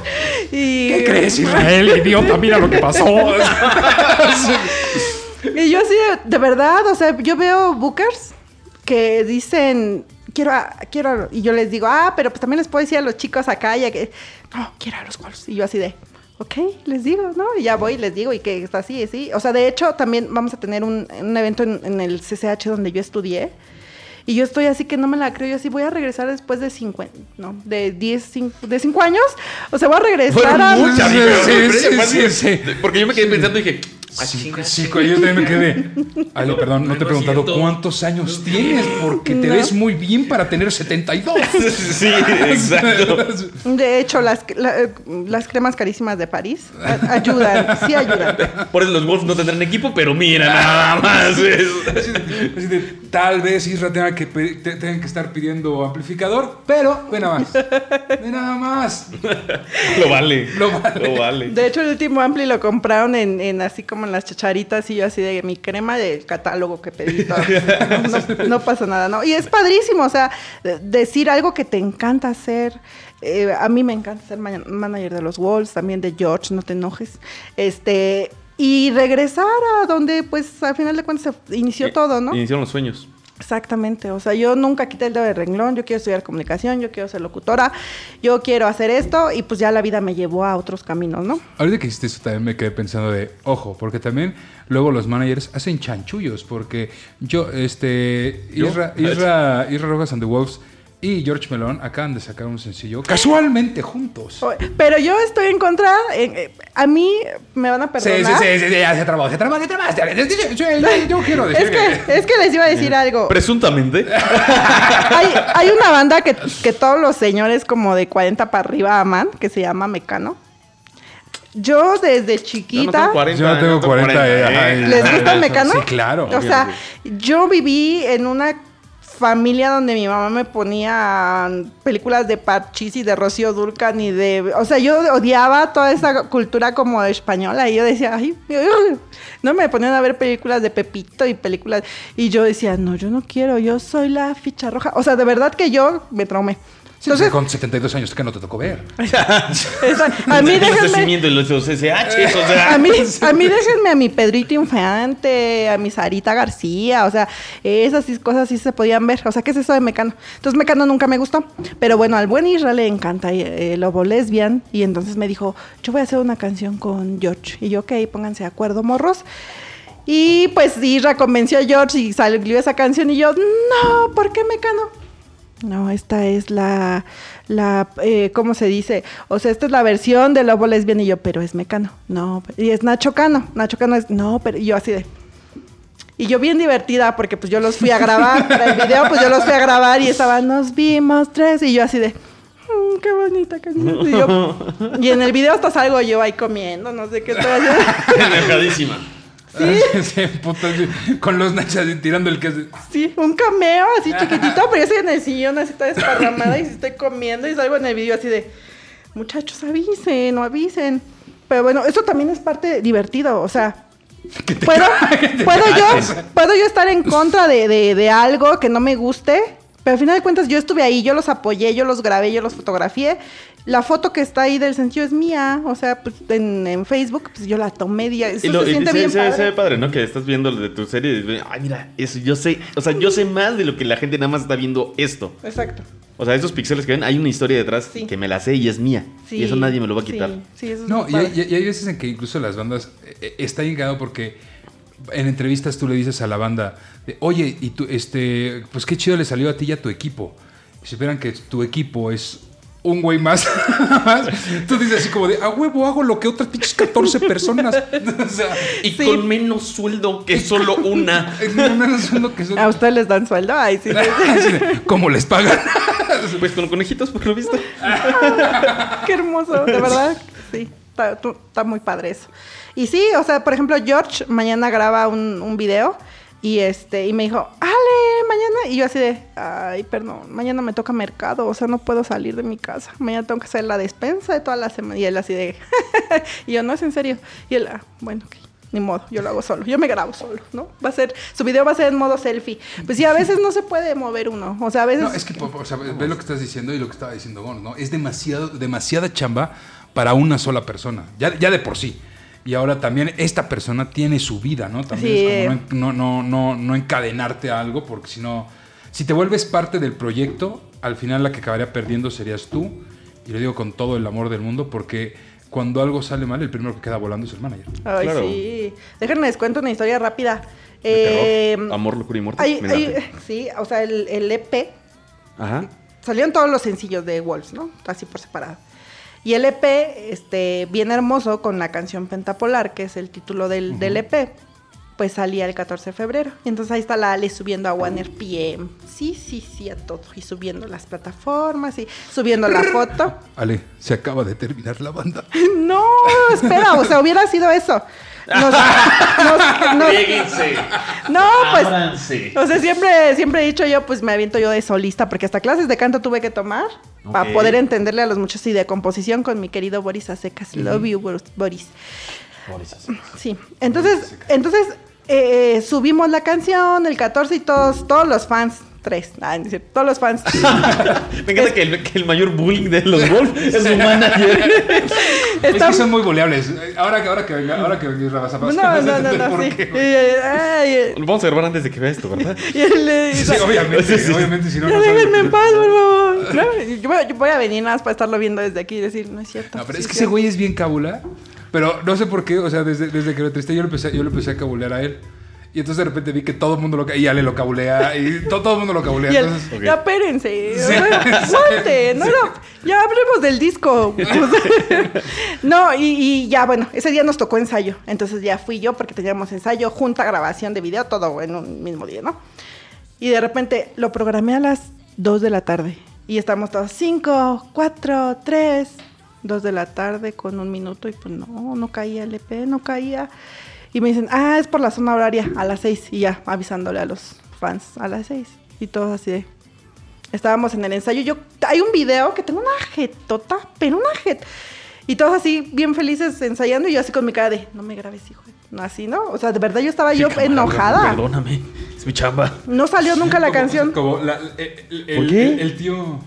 y, ¿Qué crees, Israel? [laughs] Idiota, mira lo que pasó. [laughs] Y yo así, de, de verdad, o sea, yo veo bookers que dicen, quiero, a- quiero, a- y yo les digo, ah, pero pues también les puedo decir a los chicos acá, ya que, no, quiero a los Wolves. Y yo así de, ok, les digo, ¿no? Y ya voy y les digo, y que está así, así. O sea, de hecho, también vamos a tener un, un evento en, en el CCH donde yo estudié. Y yo estoy así que no me la creo. Yo así voy a regresar después de 50, no, de 10, cin- de 5 años. O sea, voy a regresar Fueron a... muchas, Sí, sí, sí. Porque yo me quedé pensando y dije, ah, Sí, chinga. sí, yo también me quedé. [laughs] Ay, No, perdón, no te he preguntado cuántos años tienes, porque te No. ves muy bien para tener 72. [laughs] Sí, exacto. De hecho, las, la- las cremas carísimas de París ayudan, sí ayudan. [laughs] Por eso los Wolves no tendrán equipo, pero mira nada más. tal vez Isra tenga que, tenga que estar pidiendo amplificador, pero ve nada más. Ve nada más. Lo vale. Lo vale. Lo vale. De hecho, el último Ampli lo compraron en, en así como las chacharitas y yo así de mi crema del catálogo que pedí. todo. [laughs] No, no- no pasa nada, ¿no? Y es padrísimo, o sea, de- decir algo que te encanta hacer. Eh, a mí me encanta ser ma- manager de los Wolves, también de George, no te enojes. Este, y regresar a donde, pues, al final de cuentas se inició todo, ¿no? Iniciaron los sueños. Exactamente, o sea, yo nunca quité el dedo de renglón, yo quiero estudiar comunicación, yo quiero ser locutora, yo quiero hacer esto y pues ya la vida me llevó a otros caminos, ¿no? Ahorita que hiciste eso también me quedé pensando de, ojo, porque también luego los managers hacen chanchullos, porque yo, este, ¿Yo? Isra, Isra, Isra Rojas and the Wolves y George Melón acaban de sacar un sencillo casualmente juntos. O- Pero yo estoy en contra, eh, a mí me van a Sí, sí, perdonar. sí, sí, sí, ya se trabó, se trabó, se trabó. Yo, yo- yo quiero decir Es que, es que les iba a decir algo. Presuntamente. [laughs] Hay, hay una banda que, que todos los señores como de 40 para arriba aman, que se llama Mecano. Yo desde Yo no chiquita... tengo 40. Yo no tengo 40, eh, ajá, eh. ¿Les gusta el Mecano? Sí, claro. O sea, yo viví en una familia donde mi mamá me ponía películas de Parchís y de Rocío Durcan y de... O sea, yo odiaba toda esa cultura como española y yo decía, ay, [laughs] no me ponían a ver películas de Pepito y películas... Y yo decía, no, yo no quiero, yo soy la ficha roja. O sea, de verdad que yo me traumé. Sí, Entonces, con 72 años que no te tocó ver. [laughs] a mí déjenme... sea. A mí, a mí déjenme a mi Pedrito Infante, a mi Sarita García, o sea, esas cosas sí se podían ver. O sea, ¿qué es eso de Mecano? Entonces Mecano nunca me gustó. Pero bueno, al buen Israel le encanta eh, el Lobo Lesbian. Y entonces me dijo, yo voy a hacer una canción con George. Y yo, ok, pónganse de acuerdo, morros. Y pues Isra convenció a George y salió esa canción y yo, no, ¿por qué Mecano? No, esta es la, la eh, ¿cómo se dice? O sea, esta es la versión de Lobo Lesbian y yo, pero es Mecano. No, y es Nacho Cano. Nacho Cano es, no, pero yo así de... Y yo bien divertida porque pues yo los fui a grabar para el video, pues yo los fui a grabar y estaban, nos vimos tres y yo así de... "Mm, qué bonita. Y, yo- y en el video hasta salgo yo ahí comiendo, no sé qué. [laughs] Enojadísima. Sí, [laughs] con los nachas tirando el queso. Sí, un cameo así chiquitito, pero yo estoy en el sillón así toda desparramada y estoy comiendo y salgo en el video así de, muchachos, avisen, no avisen. Pero bueno, eso también es parte divertido, o sea, [laughs] puedo, [laughs] puedo yo, puedo yo estar en contra de, de- de algo que no me guste, pero al final de cuentas yo estuve ahí, yo los apoyé, yo los grabé, yo los fotografié. La foto que está ahí del sencillo es mía, o sea, pues en, en Facebook, pues yo la tomé, y eso Y lo, se y siente se, bien se- padre. se ve padre, ¿no? Que estás viendo lo de tu serie y dices, ay, mira, eso yo sé, o sea, yo sé más de lo que la gente nada más está viendo esto. Exacto. O sea, esos píxeles que ven, hay una historia detrás Sí. que me la sé y es mía. Sí, y eso nadie me lo va a quitar. Sí, sí, eso es No, y hay, y hay veces en que incluso las bandas eh, está llegado porque en entrevistas tú le dices a la banda, de, oye, y tú, este, pues qué chido le salió a ti y a tu equipo. Y si vieran que tu equipo es un güey más, [laughs] tú dices así como de, a huevo hago lo que otras pinches 14 personas. [laughs] o sea, Y Sí. con menos sueldo que solo una. [laughs] es menos sueldo que son. ¿A ustedes les dan sueldo? Ay, sí. ¿Cómo les pagan? pues con conejitos, por lo visto. Qué hermoso, de verdad. Sí, está, muy padre eso. Y sí, o sea, por ejemplo, George mañana graba un, un video y este y me dijo, Ale, mañana. Y yo así de, ay, perdón, mañana me toca mercado, o sea, no puedo salir de mi casa. Mañana tengo que hacer la despensa de toda la semana. Y él así de, [laughs] y yo, no es en serio. Y él, "Ah, bueno, ok. Ni modo, yo lo hago solo. Yo me grabo solo, ¿no? Va a ser, su video va a ser en modo selfie. Pues sí, a veces no se puede mover uno. O sea, a veces. No, es que, o sea, ve lo que estás diciendo y lo que estaba diciendo Gon, ¿no? Es demasiado, demasiada chamba para una sola persona, ya, ya de por sí. Y ahora también esta persona tiene su vida, ¿no? También Sí. es como no, no, no, no, no encadenarte a algo, porque si no, si te vuelves parte del proyecto, al final la que acabaría perdiendo serías tú. Y lo digo con todo el amor del mundo, porque cuando algo sale mal, el primero que queda volando es el manager. Ay, Claro. sí. Déjenme les cuento una historia rápida. De Eh, terror, amor, locura y muerte. hay- hay- sí, o sea, el, el EP, Ajá. salieron todos los sencillos de Wolves, ¿no? Así por separado. Y el EP, este, bien hermoso, con la canción Pentapolar, que es el título del, del EP, pues salía el 14 de febrero. Y entonces ahí está la Ale subiendo a One RPM. Sí, sí, sí, a todo. Y subiendo las plataformas y subiendo la foto. [laughs] Ale, se acaba de terminar la banda. [laughs] No, espera, o sea, hubiera sido eso. Nos- nos- nos- no, pues, Ábranse. o sea, siempre, siempre he dicho yo, pues me aviento yo de solista, porque hasta clases de canto tuve que tomar para poder entenderle a los muchachos y de composición con mi querido Boris Acecas. Love you, Boris- Boris. Sí, entonces, entonces eh, subimos la canción el 14 y todos, todos los fans, tres, ah, no es cierto, todos los fans. [laughs] Me encanta que el, que el mayor bullying de los Wolf es su manager. [laughs] Es Están- que son muy boleables. Ahora que, ahora que venga, ahora que venga Rafa No, no, no, no, ¿por sí. ay, eh, Lo vamos a grabar antes de que vea esto, ¿verdad? [laughs] y él, eh, Sí, obviamente, obviamente, si no, Ya no déjenme en paz, por favor. ¿No? Yo, voy, yo voy a venir nada más para estarlo viendo desde aquí y decir, no es cierto. No, pero sí es que ese cierto". güey es bien cabula. Pero no sé por qué, o sea, desde, desde que lo entrevisté yo lo empecé, yo lo empecé a cabulear a él. Y entonces de repente vi que todo el mundo lo... Y Ale lo cabulea, y to- todo, el mundo lo cabulea. [laughs] Y él, Entonces, Ok. ya espérense. Sí. [laughs] Aguante, no era- ya hablemos del disco. [laughs] no, y, y ya, bueno, ese día nos tocó ensayo. Entonces ya fui yo porque teníamos ensayo, junta, grabación de video, todo en un mismo día, ¿no? Y de repente lo programé a las 2 de la tarde. Y estamos todos 5, 4, 3, 2 de la tarde con un minuto. Y pues no, no caía el EP, no caía. Y me dicen, ah, es por la zona horaria, a las 6. Y ya, avisándole a los fans, a las 6. Y todos así de... Estábamos en el ensayo. Yo, hay un video que tengo una jetota, pero una jet. Y todos así, bien felices ensayando. Y yo así con mi cara de, no me grabes, hijo. No, así, ¿no? O sea, de verdad yo estaba yo Cámara, enojada. Perdóname. Es mi chamba. No salió nunca la como- canción. Como la- el, el- ¿Por qué? el- el tío...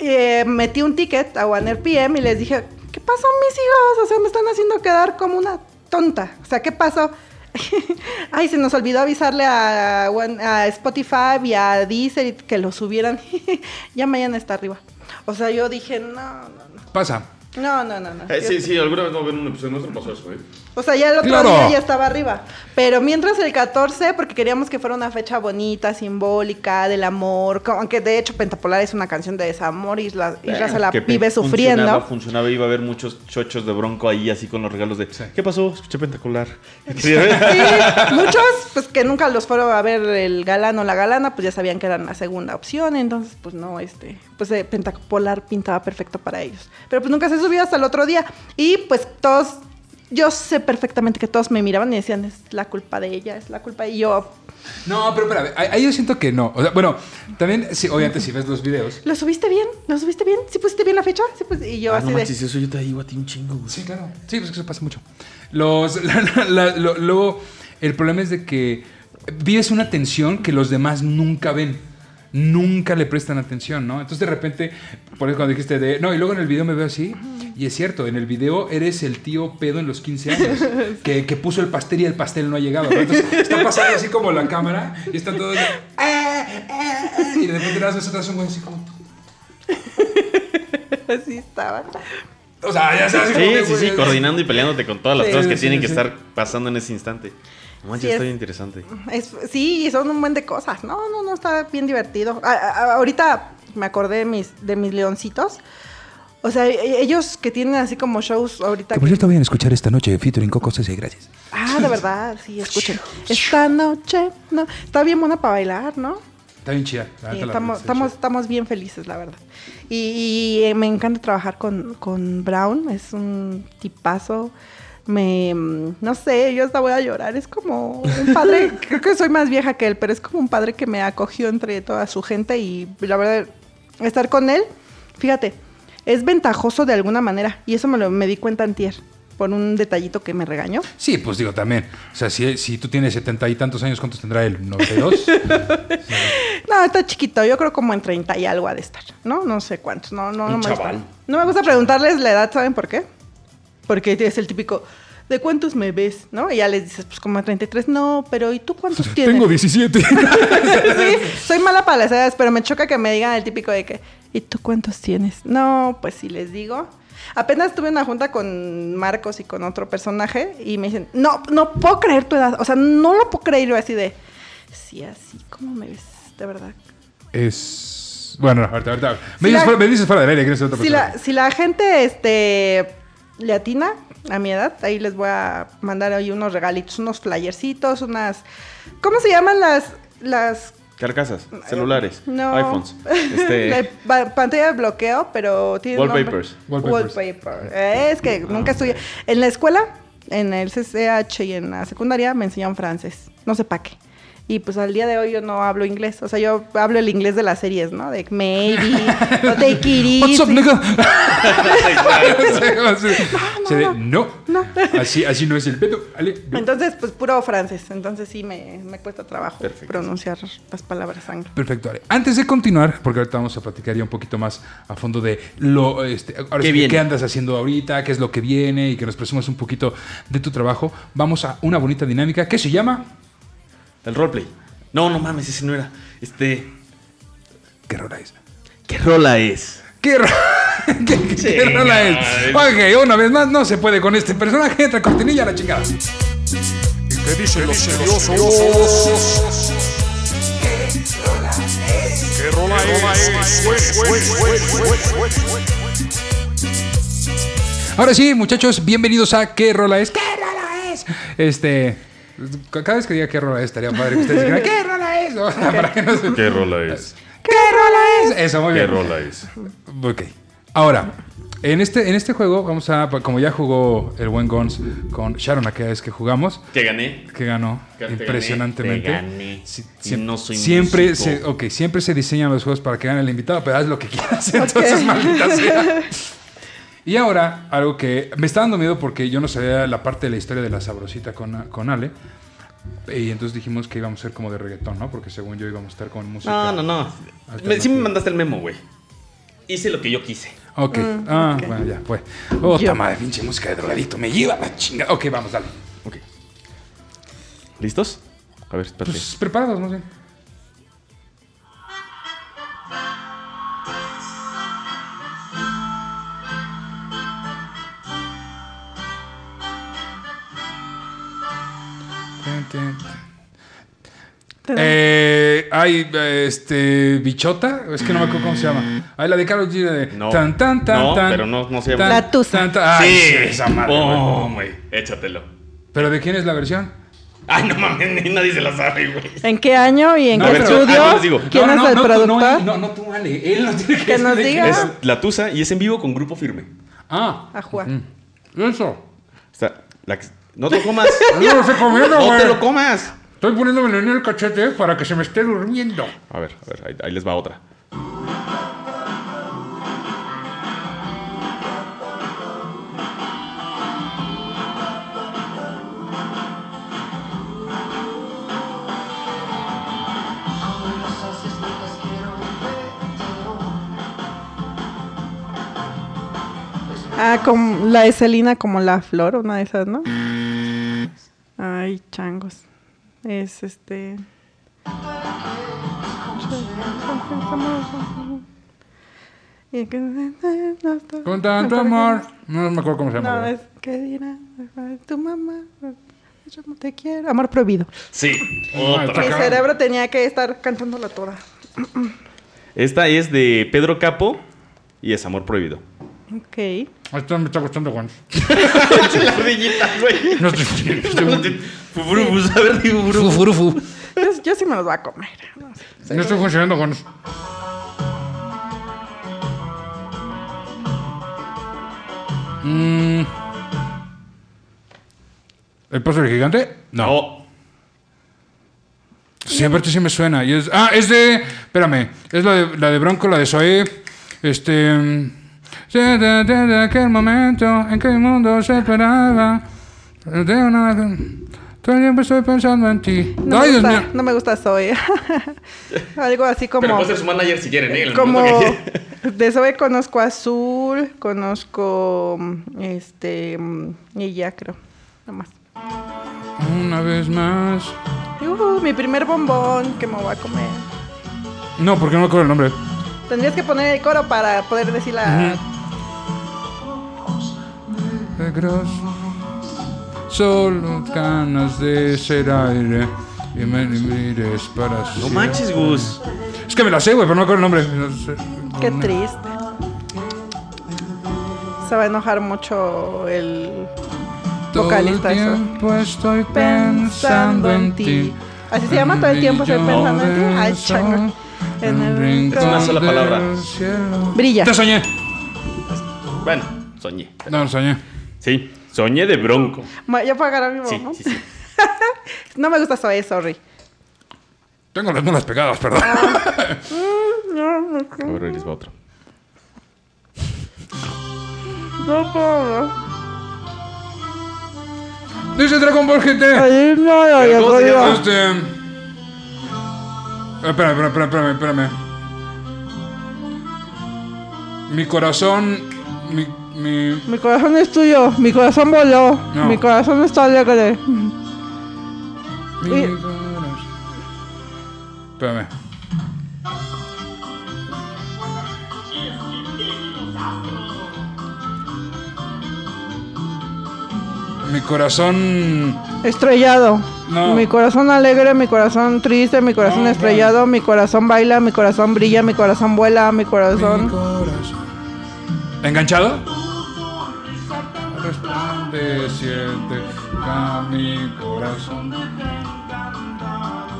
eh, metí un ticket a One RPM y les dije, ¿qué pasó mis hijos? O sea, me están haciendo quedar como una tonta. O sea, ¿qué pasó? [laughs] Ay, se nos olvidó avisarle a, Spotify y a Deezer y que lo subieran. [laughs] ya mañana está arriba. O sea, yo dije, no, no, no. Pasa. No, no, no, no. Eh, sí, sí, alguna vez no ven un episodio nuestro pasó eso, ¿eh? O sea, ya el otro Claro. día ya estaba arriba. Pero mientras el 14, porque queríamos que fuera una fecha bonita, simbólica, del amor. Aunque de hecho Pentapolar es una canción de desamor y la, y la se la vive Funcionaba, sufriendo. funcionaba, iba a haber muchos chochos de bronco ahí, así con los regalos de. Sí. ¿Qué pasó? Escuché pentacular. [laughs] Sí, muchos, pues que nunca los fueron a ver el galán o la galana, pues ya sabían que eran la segunda opción, entonces pues no, este, pues eh, Pentapolar pintaba perfecto para ellos. Pero pues nunca se subió hasta el otro día. Y pues todos, yo sé perfectamente que todos me miraban y decían, es la culpa de ella, es la culpa. Y yo, No, pero espérame, ahí ahí yo siento que no. O sea, bueno, también, sí, obviamente, si ves los videos. ¿lo subiste bien? ¿Lo subiste bien? ¿Sí pusiste bien la fecha? Sí, pues, y yo Ah, así no de... manches, eso yo te digo a ti un chingo, güey. Sí, claro. Sí, pues que eso pasa mucho. Los, [laughs] la- la- la- lo- luego, el problema es de que vives una tensión que los demás nunca ven. Nunca le prestan atención, ¿no? Entonces de repente, por eso cuando dijiste de, no, y luego en el video me veo así, y es cierto, en el video eres el tío pedo en los 15 años, [laughs] que, que puso el pastel y el pastel no ha llegado. ¿no? Entonces está pasando así como la cámara, y están todos, de, "Ah, ah, ah", y de repente las ves atrás un güey así como, [laughs] así estaba. o sea, ya sabes, Sí, sí, sí, coordinando y peleándote con todas las Sí, cosas que sí, tienen sí, que estar pasando en ese instante. Manches, Sí, está es- bien interesante. Es- sí, y son un buen de cosas. No, no, no, está bien divertido. A- a- ahorita me acordé de mis, de mis leoncitos. O sea, e- ellos que tienen así como shows ahorita. Que por cierto vayan a escuchar esta noche featuring Coco César, gracias. Ah, de verdad, sí, escuchen. [laughs] Esta noche, no, está bien buena para bailar, ¿no? Está bien chida. Sí, estamos, estamos, estamos bien felices, la verdad. Y, y, eh, me encanta trabajar con, con Brown, es un tipazo. Me, mm, no sé, yo hasta voy a llorar. Es como un padre, [laughs] creo que soy más vieja que él, pero es como un padre que me acogió entre toda su gente y la verdad, estar con él, fíjate, es ventajoso de alguna manera. Y eso me, lo, me di cuenta antier, por un detallito que me regañó. Sí, pues digo también. O sea, si, si tú tienes setenta y tantos años, ¿cuántos tendrá él? ¿92? [laughs] No, está chiquito, yo creo como en 30 y algo ha de estar, ¿no? No sé cuántos, no, no, Un no me gusta. No me gusta preguntarles la edad, ¿saben por qué? Porque es el típico, ¿de cuántos me ves? ¿No? Y ya les dices, pues como 33, no, pero ¿y tú cuántos [laughs] tienes? Tengo 17. [laughs] sí, soy mala para las edades, pero me choca que me digan el típico de que, ¿y tú cuántos tienes? No, pues si les digo. Apenas tuve una junta con Marcos y con otro personaje y me dicen, no, no puedo creer tu edad. O sea, no lo puedo creer. Yo así de, sí, así, ¿cómo me ves? De verdad. es. Bueno, ahorita, ahorita. Me, Si dices, la- fuera, me dices fuera del aire, que eres otra Si persona. la, si la gente este, le atina a mi edad, ahí les voy a mandar ahí unos regalitos, unos flyercitos, unas... ¿Cómo se llaman las... las Carcasas, celulares, no. iPhones, [laughs] este, pa- pantalla de bloqueo, pero tiene. Wallpapers. Wallpapers. Wallpaper. Eh, es que nunca estudié. En la escuela, en el CCH y en la secundaria me enseñaban francés. No sé para qué. Y pues al día de hoy yo no hablo inglés. O sea, yo hablo el inglés de las series, ¿no? De maybe, [laughs] o take it What's up, nigga? [laughs] No. no. Así, así no es el pedo. Ale, no. Entonces, pues puro francés. Entonces sí me, me cuesta trabajo Perfecto. pronunciar las palabras anglo. Perfecto, Ale. Antes de continuar, porque ahorita vamos a platicar ya un poquito más a fondo de lo, este, ahora ¿Qué sí qué andas haciendo ahorita, qué es lo que viene y que nos presumas un poquito de tu trabajo. Vamos a una bonita dinámica que se llama el roleplay. No, no mames, ese no era. Este, ¿Qué rola es? ¿qué rola es? ¿Qué, ro- [laughs] ¿Qué, qué- qué rola es? Ok, una vez más, no se puede con este personaje. Entra cortinilla a la chingada. ¿Qué dicen los seriosos? ¿Qué rola es? Suene, suene, suene. Ahora sí, muchachos, bienvenidos a ¿Qué rola es? ¿Qué rola es? Este. Cada vez que diga qué rola es, estaría padre que ustedes dijeran [laughs] ¿Qué rola es? O sea, para que no se- ¿Qué rola es? ¿Qué rola es? Eso, muy ¿Qué bien. rola es? Ok. Ahora, en este, en este juego, vamos a. Como ya jugó el buen Gons con Sharon aquella vez que jugamos, Que gané. que ganó Que te impresionantemente. gané, siem- no soy siempre músico. se, ok, siempre se diseñan los juegos para que gane el invitado, pero haz lo que quieras. Entonces, maldita sea. [laughs] Y ahora, algo que me está dando miedo porque yo no sabía la parte de la historia de la sabrosita con, con Ale. Y entonces dijimos que íbamos a ser como de reggaetón, ¿no? Porque según yo íbamos a estar con música. No, no, no. Me- sí me mandaste el memo, güey. Hice lo que yo quise. Ok. ah, ok. bueno, ya fue. Oh, Yo. madre, pinche música de drogadito. Me lleva la chinga. Ok, vamos, dale. Ok. ¿Listos? A ver, espérate. Pues preparados, más bien. Eh, hay este bichota, es que no me acuerdo cómo se llama. Hay la de Carlos G de No. tan tan tan No, tan. pero no- no se llama. tan, La Tusa. tan, tan. Ay, sí, esa madre. güey. Oh, güey. Échatelo. Pero de quién es la versión? Ay, no mames, ni nadie se la sabe, güey. ¿En qué año y en No, qué pero- estudio? ah, digo. ¿Quién No, es el productor? No, no, no, tú vale. Él no tiene que Que nos diga. Es La Tusa y es en vivo con grupo firme. Ah, Ajua. eso. Está, la que- no te comas. [laughs] No lo estoy comiendo, no te lo comas. Estoy poniéndome en el cachete para que se me esté durmiendo. A ver, a ver, ahí, ahí les va otra. Ah, como la de Celina como la flor, una de esas, ¿no? Ay, changos. Es este. Con tanto amor. No me acuerdo cómo se llama. No, es que dirá tu mamá. Yo no te quiero. Amor prohibido. Sí, Ah, otra. Mi cerebro tenía que estar cantándola toda. Esta es de Pedro Capo y es Amor Prohibido. Ok. Esto me está gustando, Juan. [laughs] la ardillita, güey. No estoy. Fufurufus, a ver, digo, fufurufus. Yo, yo sí me los voy a comer. No sé. No estoy funcionando, Juan. Mm. ¿El paso del gigante? No. Sí, aparte sí me suena. Y es, ah, es de. Espérame. Es la de, la de Bronco, la de Zoé. Este. Mm, sí, de, de- de aquel momento en que el mundo se esperaba. De una. Todo el tiempo estoy pensando en ti. No, Ay, me Dios gusta, mío. no me gusta Zoe. [laughs] Algo así Pero como. puede ser su manager si quieren, ¿eh? El Como que- de Zoe conozco a Azul, conozco este y ya creo, nada más. Una vez más. Uh, mi primer bombón que me voy a comer. No, porque no me acuerdo el nombre. Tendrías que poner el coro para poder decir la. Negros, solo ganas de ser aire y me mires para No siempre. manches, Gus. Es que me la sé, güey, pero no me acuerdo el nombre. No sé. Qué triste. Se va a enojar mucho el Todo vocalista el eso. tiempo estoy Pensando en ti. Así se llama todo el tiempo estoy pensando en ti. Ay, chango. En el Es una sola palabra. Brilla. Te soñé. Bueno, soñé. No, soñé. Sí, soñé de bronco. Ya puedo agarrar mi Sí, bombón. sí, sí. [laughs] No me gusta Zoe, sorry. Tengo las mulas pegadas, perdón. A ver, ahí les va otro. No puedo. Dice Dragon Ball GT. Ay, no, no, Pero no, ¿cómo se no. llama? Este. eh, Espérame, espérame, espérame, espérame. Mi corazón. Mi. Mi. Mi corazón es tuyo, mi corazón voló, No. mi corazón está alegre. mi Y- corazón. Espérame. Mi corazón. Estrellado. No. Mi corazón alegre, mi corazón triste, mi corazón No, estrellado, mi corazón baila, mi corazón brilla, mi corazón vuela, mi Mi corazón. corazón. ¿Enganchado? Resplandeciente a mi corazón.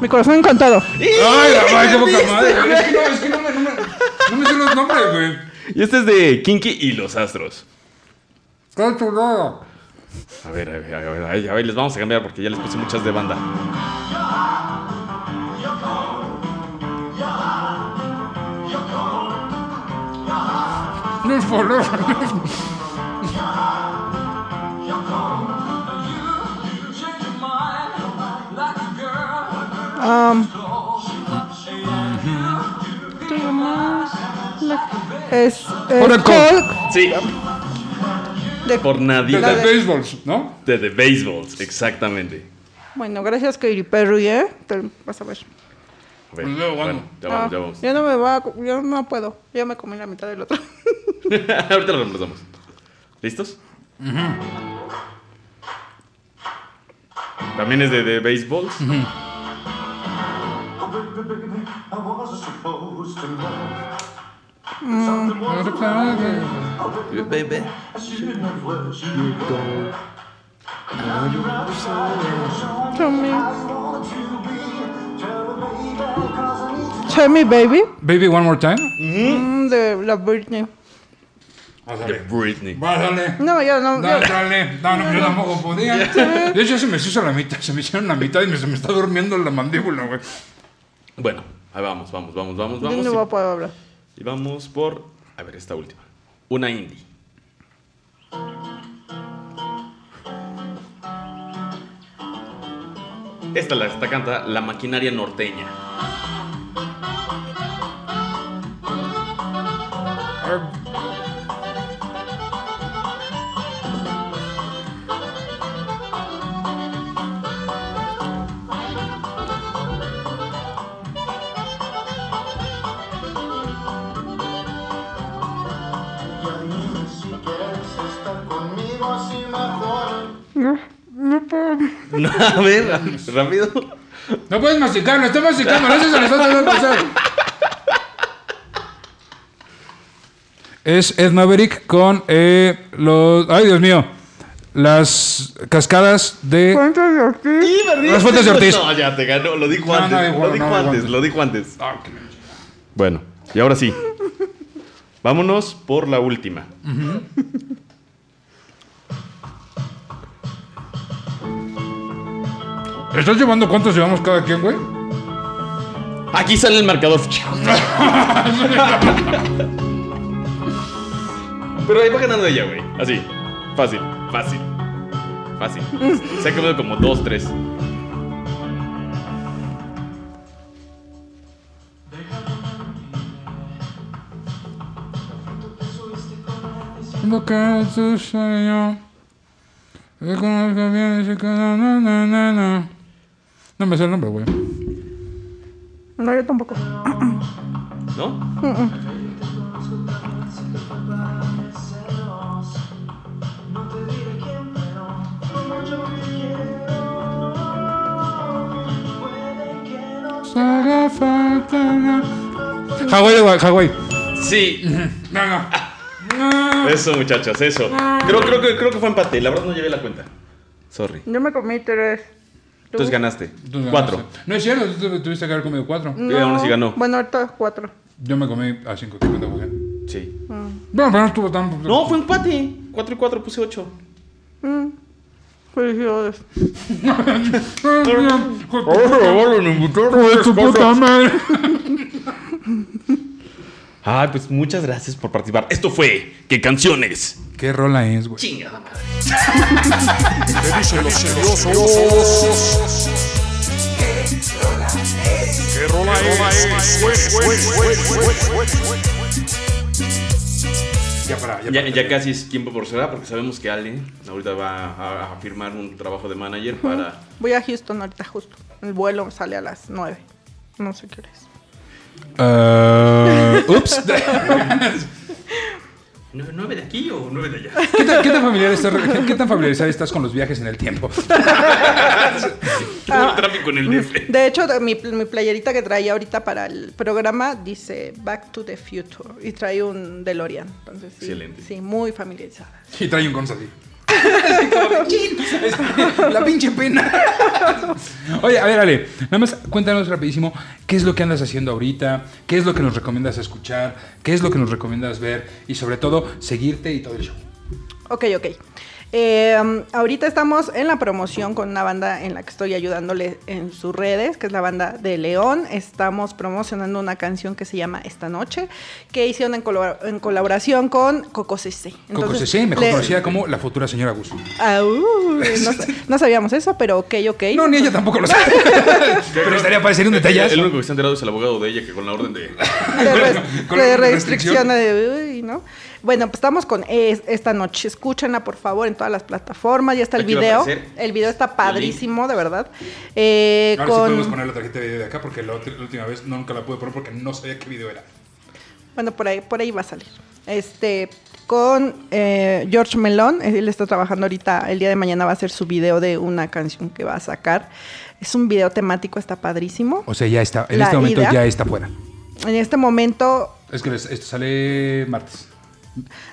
Mi corazón encantado. ¡Ay, la madre, qué poca madre! Es que no, es que no me, no me, no me sé los nombres, güey. Y este es de Kinky y los Astros. ¡Qué chulada! A ver, a ver, a ver, a ver, a ver, les vamos a cambiar porque ya les puse muchas de banda. No es por Um, es, es Oracle. Hulk Sí, de- por De nadita. De- baseballs, ¿no? De The Baseballs, exactamente. Bueno, gracias Katy Perry, ¿eh? Te vas a ver. Pues luego, bueno, ya vamos, ya Ah, vamos. Yo no me va, a- yo no puedo. Ya me comí la mitad del otro. [laughs] Ahorita lo reemplazamos. ¿Listos? También es de, de béisbol. Baby. Tell me. Tell me, baby. Baby, one more time. Mm, de la Britney. De Britney. Bájale. No, ya no. Dale, ya- dale. No, no, yo tampoco podía. [laughs] De hecho, se me hizo la mitad. Se me hicieron la mitad y me, se me está durmiendo la mandíbula, güey. Bueno, ahí vamos, vamos, vamos, vamos, vamos. no voy a poder hablar. Y vamos por. A ver, esta última. Una indie. Esta la esta canta La Maquinaria Norteña. No, a ver, rápido. No puedes masticar, lo estoy masticando. No va a pasar. Es Ed Maverick con eh, los. Ay, Dios mío. Las cascadas de. Las fuentes de Ortiz. No, ya te ganó, lo dijo No, antes. no, igual, lo dijo no, igual. antes, lo dijo antes. Ah, qué menso. Bueno, y ahora sí. Vámonos por la última. ¿Estás llevando cuántos llevamos cada quien, güey? Aquí sale el marcador. Pero ahí va ganando ella, güey. Así. Fácil, fácil. Fácil. [laughs] Se ha comido como dos, tres. Invocar tu sueño. Reconozco bien ese canal, na, na, na, na. No me sé el nombre, güey. No, yo tampoco. ¿No? Falta una- Hawái, güey, Hawái. Sí. No, no. No. Eso, muchachos, eso. Creo, creo, que, creo que fue empate. La verdad no llevé la cuenta. Sorry. Yo me comí tres. ¿Tú? Entonces ganaste. Tú ganaste. Cuatro. No es cierto, tú tu- tuviste que haber comido cuatro. Y aún así ganó. Bueno, ahorita cuatro. Yo me comí a cinco. ¿Qué pendejo? Sí. Bueno, pero no estuvo tan. No, fue empate. Cuatro y cuatro, puse ocho. Mm. Felicidades. Hijo de tu puta madre. Ay, pues muchas gracias por participar. Esto fue ¿Qué canciones? ¿Qué rola es, güey? Chingada madre. ¿Qué dicen los celosos? ¿Qué rola es? Ya para, Ya, ya casi es tiempo por cerrar porque sabemos que Ale ahorita va a, a firmar un trabajo de manager para... Voy a Houston ahorita justo. El vuelo sale a las nueve. No sé qué hora es. Uh, ups. [laughs] ¿Nueve, de aquí o nueve de allá? ¿Qué tan, qué tan familiar estás, qué, qué tan familiarizado estás con los viajes en el tiempo? [laughs] Tuvo el tráfico en el DF. De hecho, mi, mi playerita que traía ahorita para el programa dice Back to the Future y trae un DeLorean. Entonces, sí, Excelente. Sí, muy familiarizada. Y trae un Gonza La pinche pena. Oye, a ver, Ale, nada más cuéntanos rapidísimo qué es lo que andas haciendo ahorita, qué es lo que nos recomiendas escuchar, qué es lo que nos recomiendas ver y sobre todo seguirte y todo el show. Ok, ok. Eh, um, ahorita estamos en la promoción con una banda en la que estoy ayudándole en sus redes, que es la banda de León. Estamos promocionando una canción que se llama Esta Noche, que hicieron en, colabor- en colaboración con Coco CC. Coco CC, mejor le- conocida como la futura señora Gus. Ah, uh, no, sa- no sabíamos eso, pero ok, ok. No, ni ella tampoco lo sabe. [laughs] Pero estaría para decir un detallazo. El único que está enterado es el abogado de ella que con la orden de... de, res- [laughs] con de la restricción de, uy, ¿no? Bueno, pues estamos con es- esta noche. Escúchenla, por favor, en todas las plataformas. Ya está el Aquí va a video. El video está padrísimo, de verdad. Eh, Ahora sí con- podemos poner la tarjeta de video de acá porque la, última vez nunca la pude poner porque no sabía qué video era. Bueno, por ahí, por ahí va a salir. Este, con eh, George Melón. Él está trabajando ahorita, el día de mañana va a hacer su video de una canción que va a sacar. Es un video temático, está padrísimo. O sea, ya está. En La este momento ya está fuera. En este momento, Es que esto sale martes.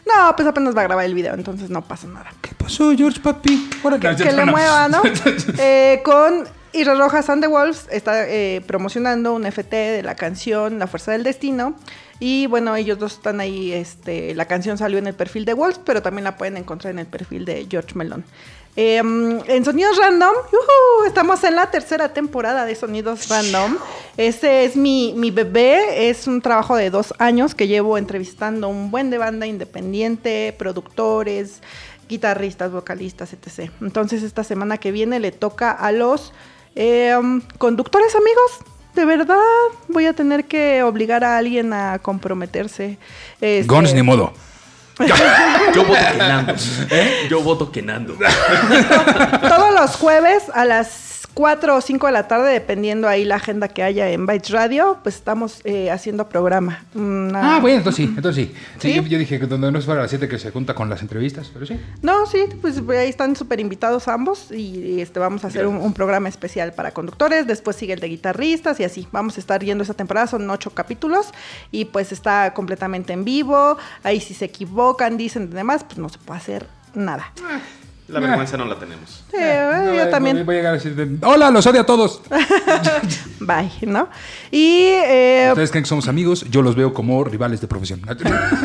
No, pues apenas va a grabar el video, entonces no pasa nada. ¿Qué pasó, George Papi? Ahora que, que le mueva, ¿no? [laughs] Eh, con Ira Rojas and Wolves está eh, promocionando un FT de la canción La Fuerza del Destino. Y bueno, ellos dos están ahí. Este, la canción salió en el perfil de Wolves, pero también la pueden encontrar en el perfil de George Melon. Eh, en Sonidos Random, estamos en la tercera temporada de Sonidos Random. Ese es mi, mi bebé, es un trabajo de dos años que llevo entrevistando un buen de banda independiente, productores, guitarristas, vocalistas, etc. Entonces esta semana que viene le toca a los eh, conductores amigos. De verdad, voy a tener que obligar a alguien a comprometerse. Este, Gons ni modo. [laughs] Yo voto que Nando. [laughs] Yo voto que Nando. [laughs] Todos los jueves a las 4 o 5 de la tarde, dependiendo ahí la agenda que haya en Bytes Radio, pues estamos eh, haciendo programa. Una- Ah, bueno, entonces sí, entonces sí. Sí, ¿Sí? Yo, yo dije que donde no es para las 7 que se junta con las entrevistas, pero sí. No, sí, pues ahí están súper invitados ambos y este, vamos a hacer un, un programa especial para conductores, después sigue el de guitarristas y así. Vamos a estar yendo esa temporada, son ocho capítulos y pues está completamente en vivo. Ahí si se equivocan, dicen demás, pues no se puede hacer nada. La vergüenza no la tenemos. Sí, Eh, eh, no, yo voy- también. Voy a llegar a decir, hola, los odio a todos. [laughs] Bye, ¿no? Y eh, Ustedes creen que somos amigos, yo los veo como rivales de profesión.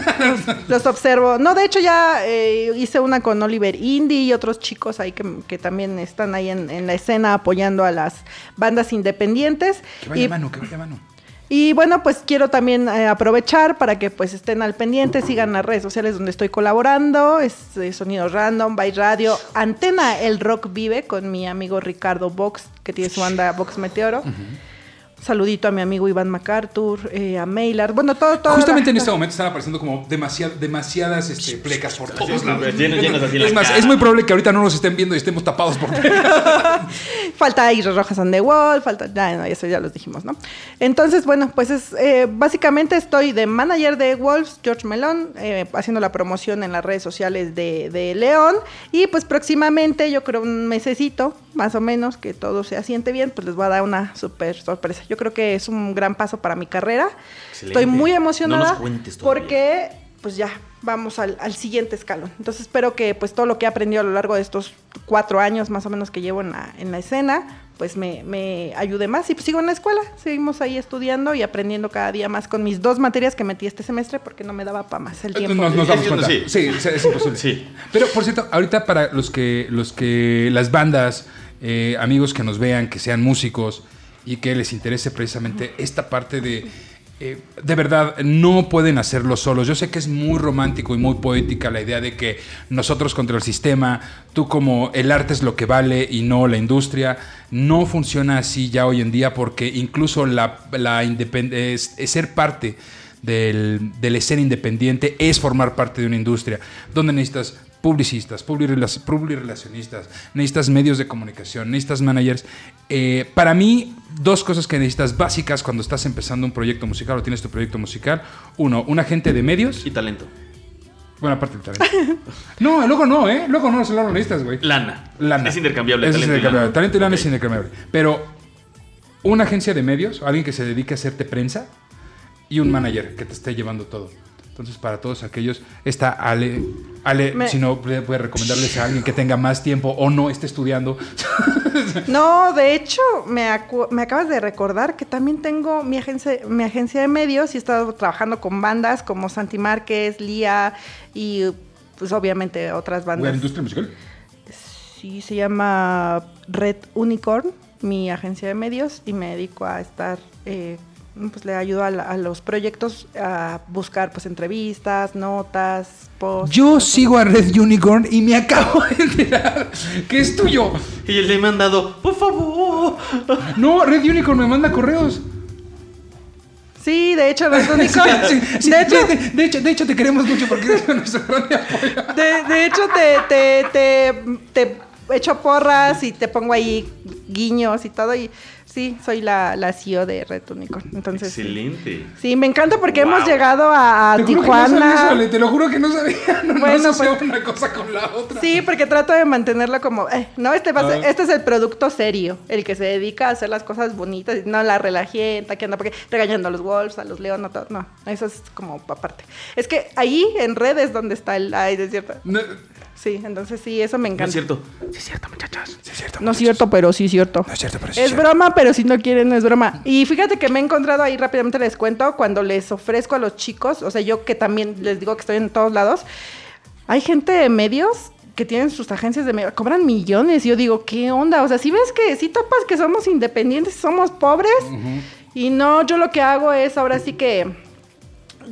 [laughs] los observo. No, de hecho ya eh, hice una con Oliver Indy y otros chicos ahí que, que también están ahí en, en la escena apoyando a las bandas independientes. Que vaya Y- mano, que vaya mano. Y bueno, pues quiero también eh, aprovechar para que pues estén al pendiente, sigan las redes sociales donde estoy colaborando, es eh, Sonido Random, by Radio, Antena El Rock Vive con mi amigo Ricardo Vox, que tiene su banda Vox Meteoro. Saludito a mi amigo Iván MacArthur, eh, a Maylard, bueno, todo, todo. Justamente en este momento están apareciendo como demasiad- demasiadas este, plecas por todos lados. Llenas- llenas así la Es más, cara. es muy probable que ahorita no nos estén viendo y estemos tapados por. [laughs] Falta Iris Rojas on the Wall, falta. Ya, no, eso ya los dijimos, ¿no? Entonces, bueno, pues es. eh, básicamente estoy de manager de Wolves, George Melón, eh, haciendo la promoción en las redes sociales de, de León. Y pues próximamente, yo creo un mesecito, más o menos, que todo se asiente bien, pues les voy a dar una súper sorpresa. Yo creo que es un gran paso para mi carrera. Excelente. Estoy muy No emocionada nos cuentes todavía. porque pues ya vamos al, al siguiente escalón. Entonces espero que pues todo lo que he aprendido a lo largo de estos cuatro años más o menos que llevo en la, en la escena, pues me, me ayude más. Y pues sigo en la escuela, seguimos ahí estudiando y aprendiendo cada día más con mis dos materias que metí este semestre porque no me daba para más el tiempo. Nos, nos damos cuenta. sí. Sí, es imposible. Sí. Pero por cierto, ahorita para los que, los que, las bandas, eh, amigos que nos vean, que sean músicos y que les interese precisamente esta parte de, eh, de verdad, no pueden hacerlo solos. Yo sé que es muy romántico y muy poética la idea de que nosotros contra el sistema, tú como el arte es lo que vale y no la industria. No funciona así ya hoy en día porque incluso la, la ser parte del, de escena independiente es formar parte de una industria donde necesitas publicistas, publirrelac- publirrelacionistas, necesitas medios de comunicación, necesitas managers. Eh, para mí, dos cosas que necesitas básicas cuando estás empezando un proyecto musical o tienes tu proyecto musical. Uno, un agente de medios. Y talento. Buena parte del talento. [laughs] No, luego no, ¿eh? Luego no, solo lo necesitas, güey. Lana. Lana. Es intercambiable. Es talento y intercambiable. lana. Talento y lana es intercambiable. Pero una agencia de medios, alguien que se dedique a hacerte prensa y un manager que te esté llevando todo. Entonces, para todos aquellos, está Ale. Ale, Me- si no, puede puede recomendarles a alguien que tenga más tiempo o no esté estudiando. [laughs] No, de hecho, me, acu- me acabas de recordar que también tengo mi agencia, mi agencia de medios y he estado trabajando con bandas como Santi Márquez, Lía y pues obviamente otras bandas. industria musical. Sí, se llama Red Unicorn, mi agencia de medios, y me dedico a estar, eh, pues le ayudo a, la- a los proyectos a buscar pues entrevistas, notas, posts. Yo sigo a Red Unicorn y me acabo de enterar que es tuyo. Y le he mandado, por favor. No, Red Unicorn me manda correos. Sí, de hecho, Red [laughs] Unicorn. Sí, sí, de, hecho, de, de hecho, de hecho, te queremos mucho porque eres nuestro gran apoyo. de, de hecho te, te, te, te echo porras y te pongo ahí guiños y todo. Y Sí, soy la, la CEO de Red Unicorn. Entonces. Excelente. Sí, me encanta porque Wow. hemos llegado a, a Te juro que no Tijuana. sabía, Ale, te lo juro que no sabía. [laughs] No, no Bueno, asocio pues- una cosa con la otra. Sí, porque trato de mantenerlo como, eh, no, este, va Ah. este es el producto serio, el que se dedica a hacer las cosas bonitas, no la relajienta, que anda porque regañando a los Wolves, a los León, no, todo, no, eso es como aparte. Es que ahí en red es donde está el, ay, es cierto. No, Sí, entonces sí, eso me No encanta. es cierto. sí es cierto, muchachos. Sí es cierto. No es cierto, pero sí es cierto. No es cierto, pero sí Es cierto. broma, pero si no quieren, no es broma. Y fíjate que me he encontrado ahí, rápidamente les cuento, cuando les ofrezco a los chicos, o sea, yo que también les digo que estoy en todos lados, hay gente de medios que tienen sus agencias de medios, cobran millones. Y yo digo, ¿qué onda? O sea, si ves que, si topas que somos independientes, somos pobres, y no, yo lo que hago es ahora sí que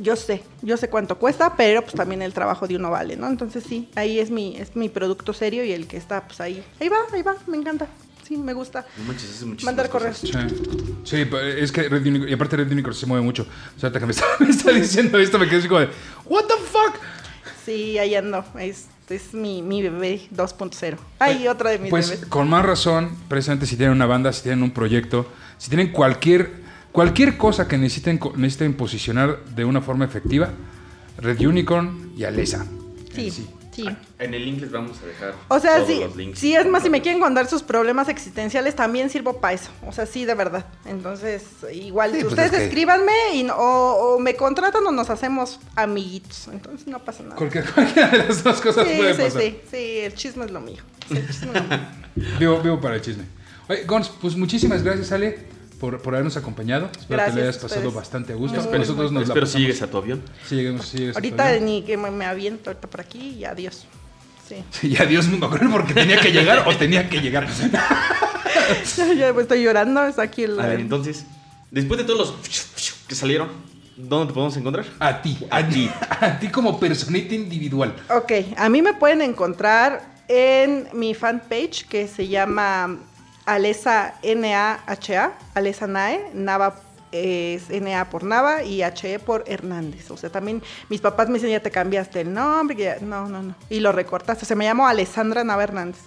yo sé, yo sé cuánto cuesta, pero pues también el trabajo de uno vale, ¿no? Entonces sí, ahí es mi, es mi producto serio y el que está pues ahí, ahí va, ahí va, me encanta, sí, me gusta. No manches, hace muchísimas Mandar correos. Sí, sí pero es que Red Unicorn, y aparte Red Unicorn se mueve mucho. O sea, que me [laughs] está, me está diciendo esto, me quedé así como de, ¿What the fuck? Sí, ahí ando, es, es mi, mi bebé 2.0. Hay otra de mis Pues bebés. con más razón, precisamente si tienen una banda, si tienen un proyecto, si tienen cualquier, cualquier cosa que necesiten, necesiten posicionar de una forma efectiva, Red Unicorn y Alesa. Sí, en sí. sí. En el link les vamos a dejar. O sea, todos sí, los links. sí, es más, si me quieren contar sus problemas existenciales, también sirvo para eso. O sea, sí, de verdad. Entonces, igual, Sí, pues ustedes es que- escríbanme y, no- o, o me contratan o nos hacemos amiguitos. Entonces, no pasa nada. Cualquier, [laughs] cualquiera de las dos cosas Sí, puede sí, pasar. sí, sí, el chisme es lo mío. Sí, el chisme es lo mío. [laughs] Vivo, vivo para el chisme. Oye, Gons, pues muchísimas gracias, Ale, por, por habernos acompañado. Espero que le hayas pasado ustedes. bastante a gusto. Muy, Nosotros nos la Espero si pasamos- llegues a tu avión. Sí, lleguemos, sí, llegues a tu Ahorita avión. ni que me, me aviento ahorita por aquí y adiós. Sí. Sí, ya Dios me acuerdo porque tenía que llegar o tenía que llegar. [laughs] ya me estoy llorando, está aquí el... A ver, entonces, después de todos los que salieron, ¿dónde te podemos encontrar? A ti, a ti, a ti como personita individual. Ok, a mí me pueden encontrar en mi fanpage que se llama Alesa N-A-H-A, Alesa Nae, Nava es N-A por Nava y H-E por Hernández. O sea, también mis papás me dicen, ya te cambiaste el nombre, ya- no, no, no. Y lo recortaste. O sea, me llamo Alessandra Nava Hernández.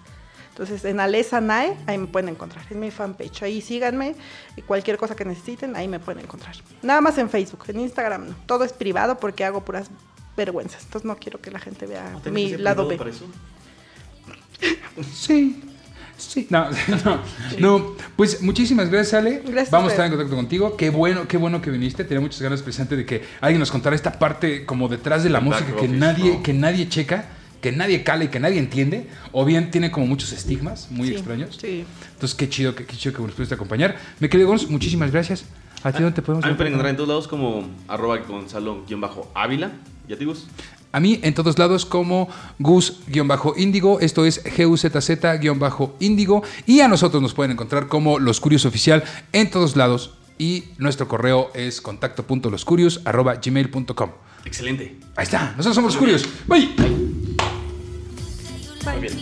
Entonces, en Alesa Nae, ahí me pueden encontrar. Es mi fanpage. Ahí síganme y cualquier cosa que necesiten, ahí me pueden encontrar. Nada más en Facebook, en Instagram no. Todo es privado porque hago puras vergüenzas. Entonces, no quiero que la gente vea ¿No tenés mi lado B. para eso? [laughs] Sí. Sí. No, [laughs] no, no. Pues muchísimas gracias, Ale. Gracias Vamos a estar en contacto contigo. Qué bueno, qué bueno que viniste. Tenía muchas ganas presente de que alguien nos contara esta parte como detrás de la El música que office, nadie, ¿no? que nadie checa, que nadie cala y que nadie entiende. O bien tiene como muchos estigmas muy Sí, extraños. Sí. Entonces, qué chido, que- qué chido que nos pudiste acompañar. Me querido Gons, muchísimas gracias. ¿A ti dónde te podemos A mí me pueden encontrar en todos lados como arroba gonzalo-ávila. ¿Ya te digo? A mí en todos lados como Gus-Índigo, esto es GUZZ-Índigo y a nosotros nos pueden encontrar como Los Curios Oficial en todos lados y nuestro correo es contacto.loscurios.gmail.com Excelente. Ahí está, nosotros somos Los Curios. Bye. Muy bien.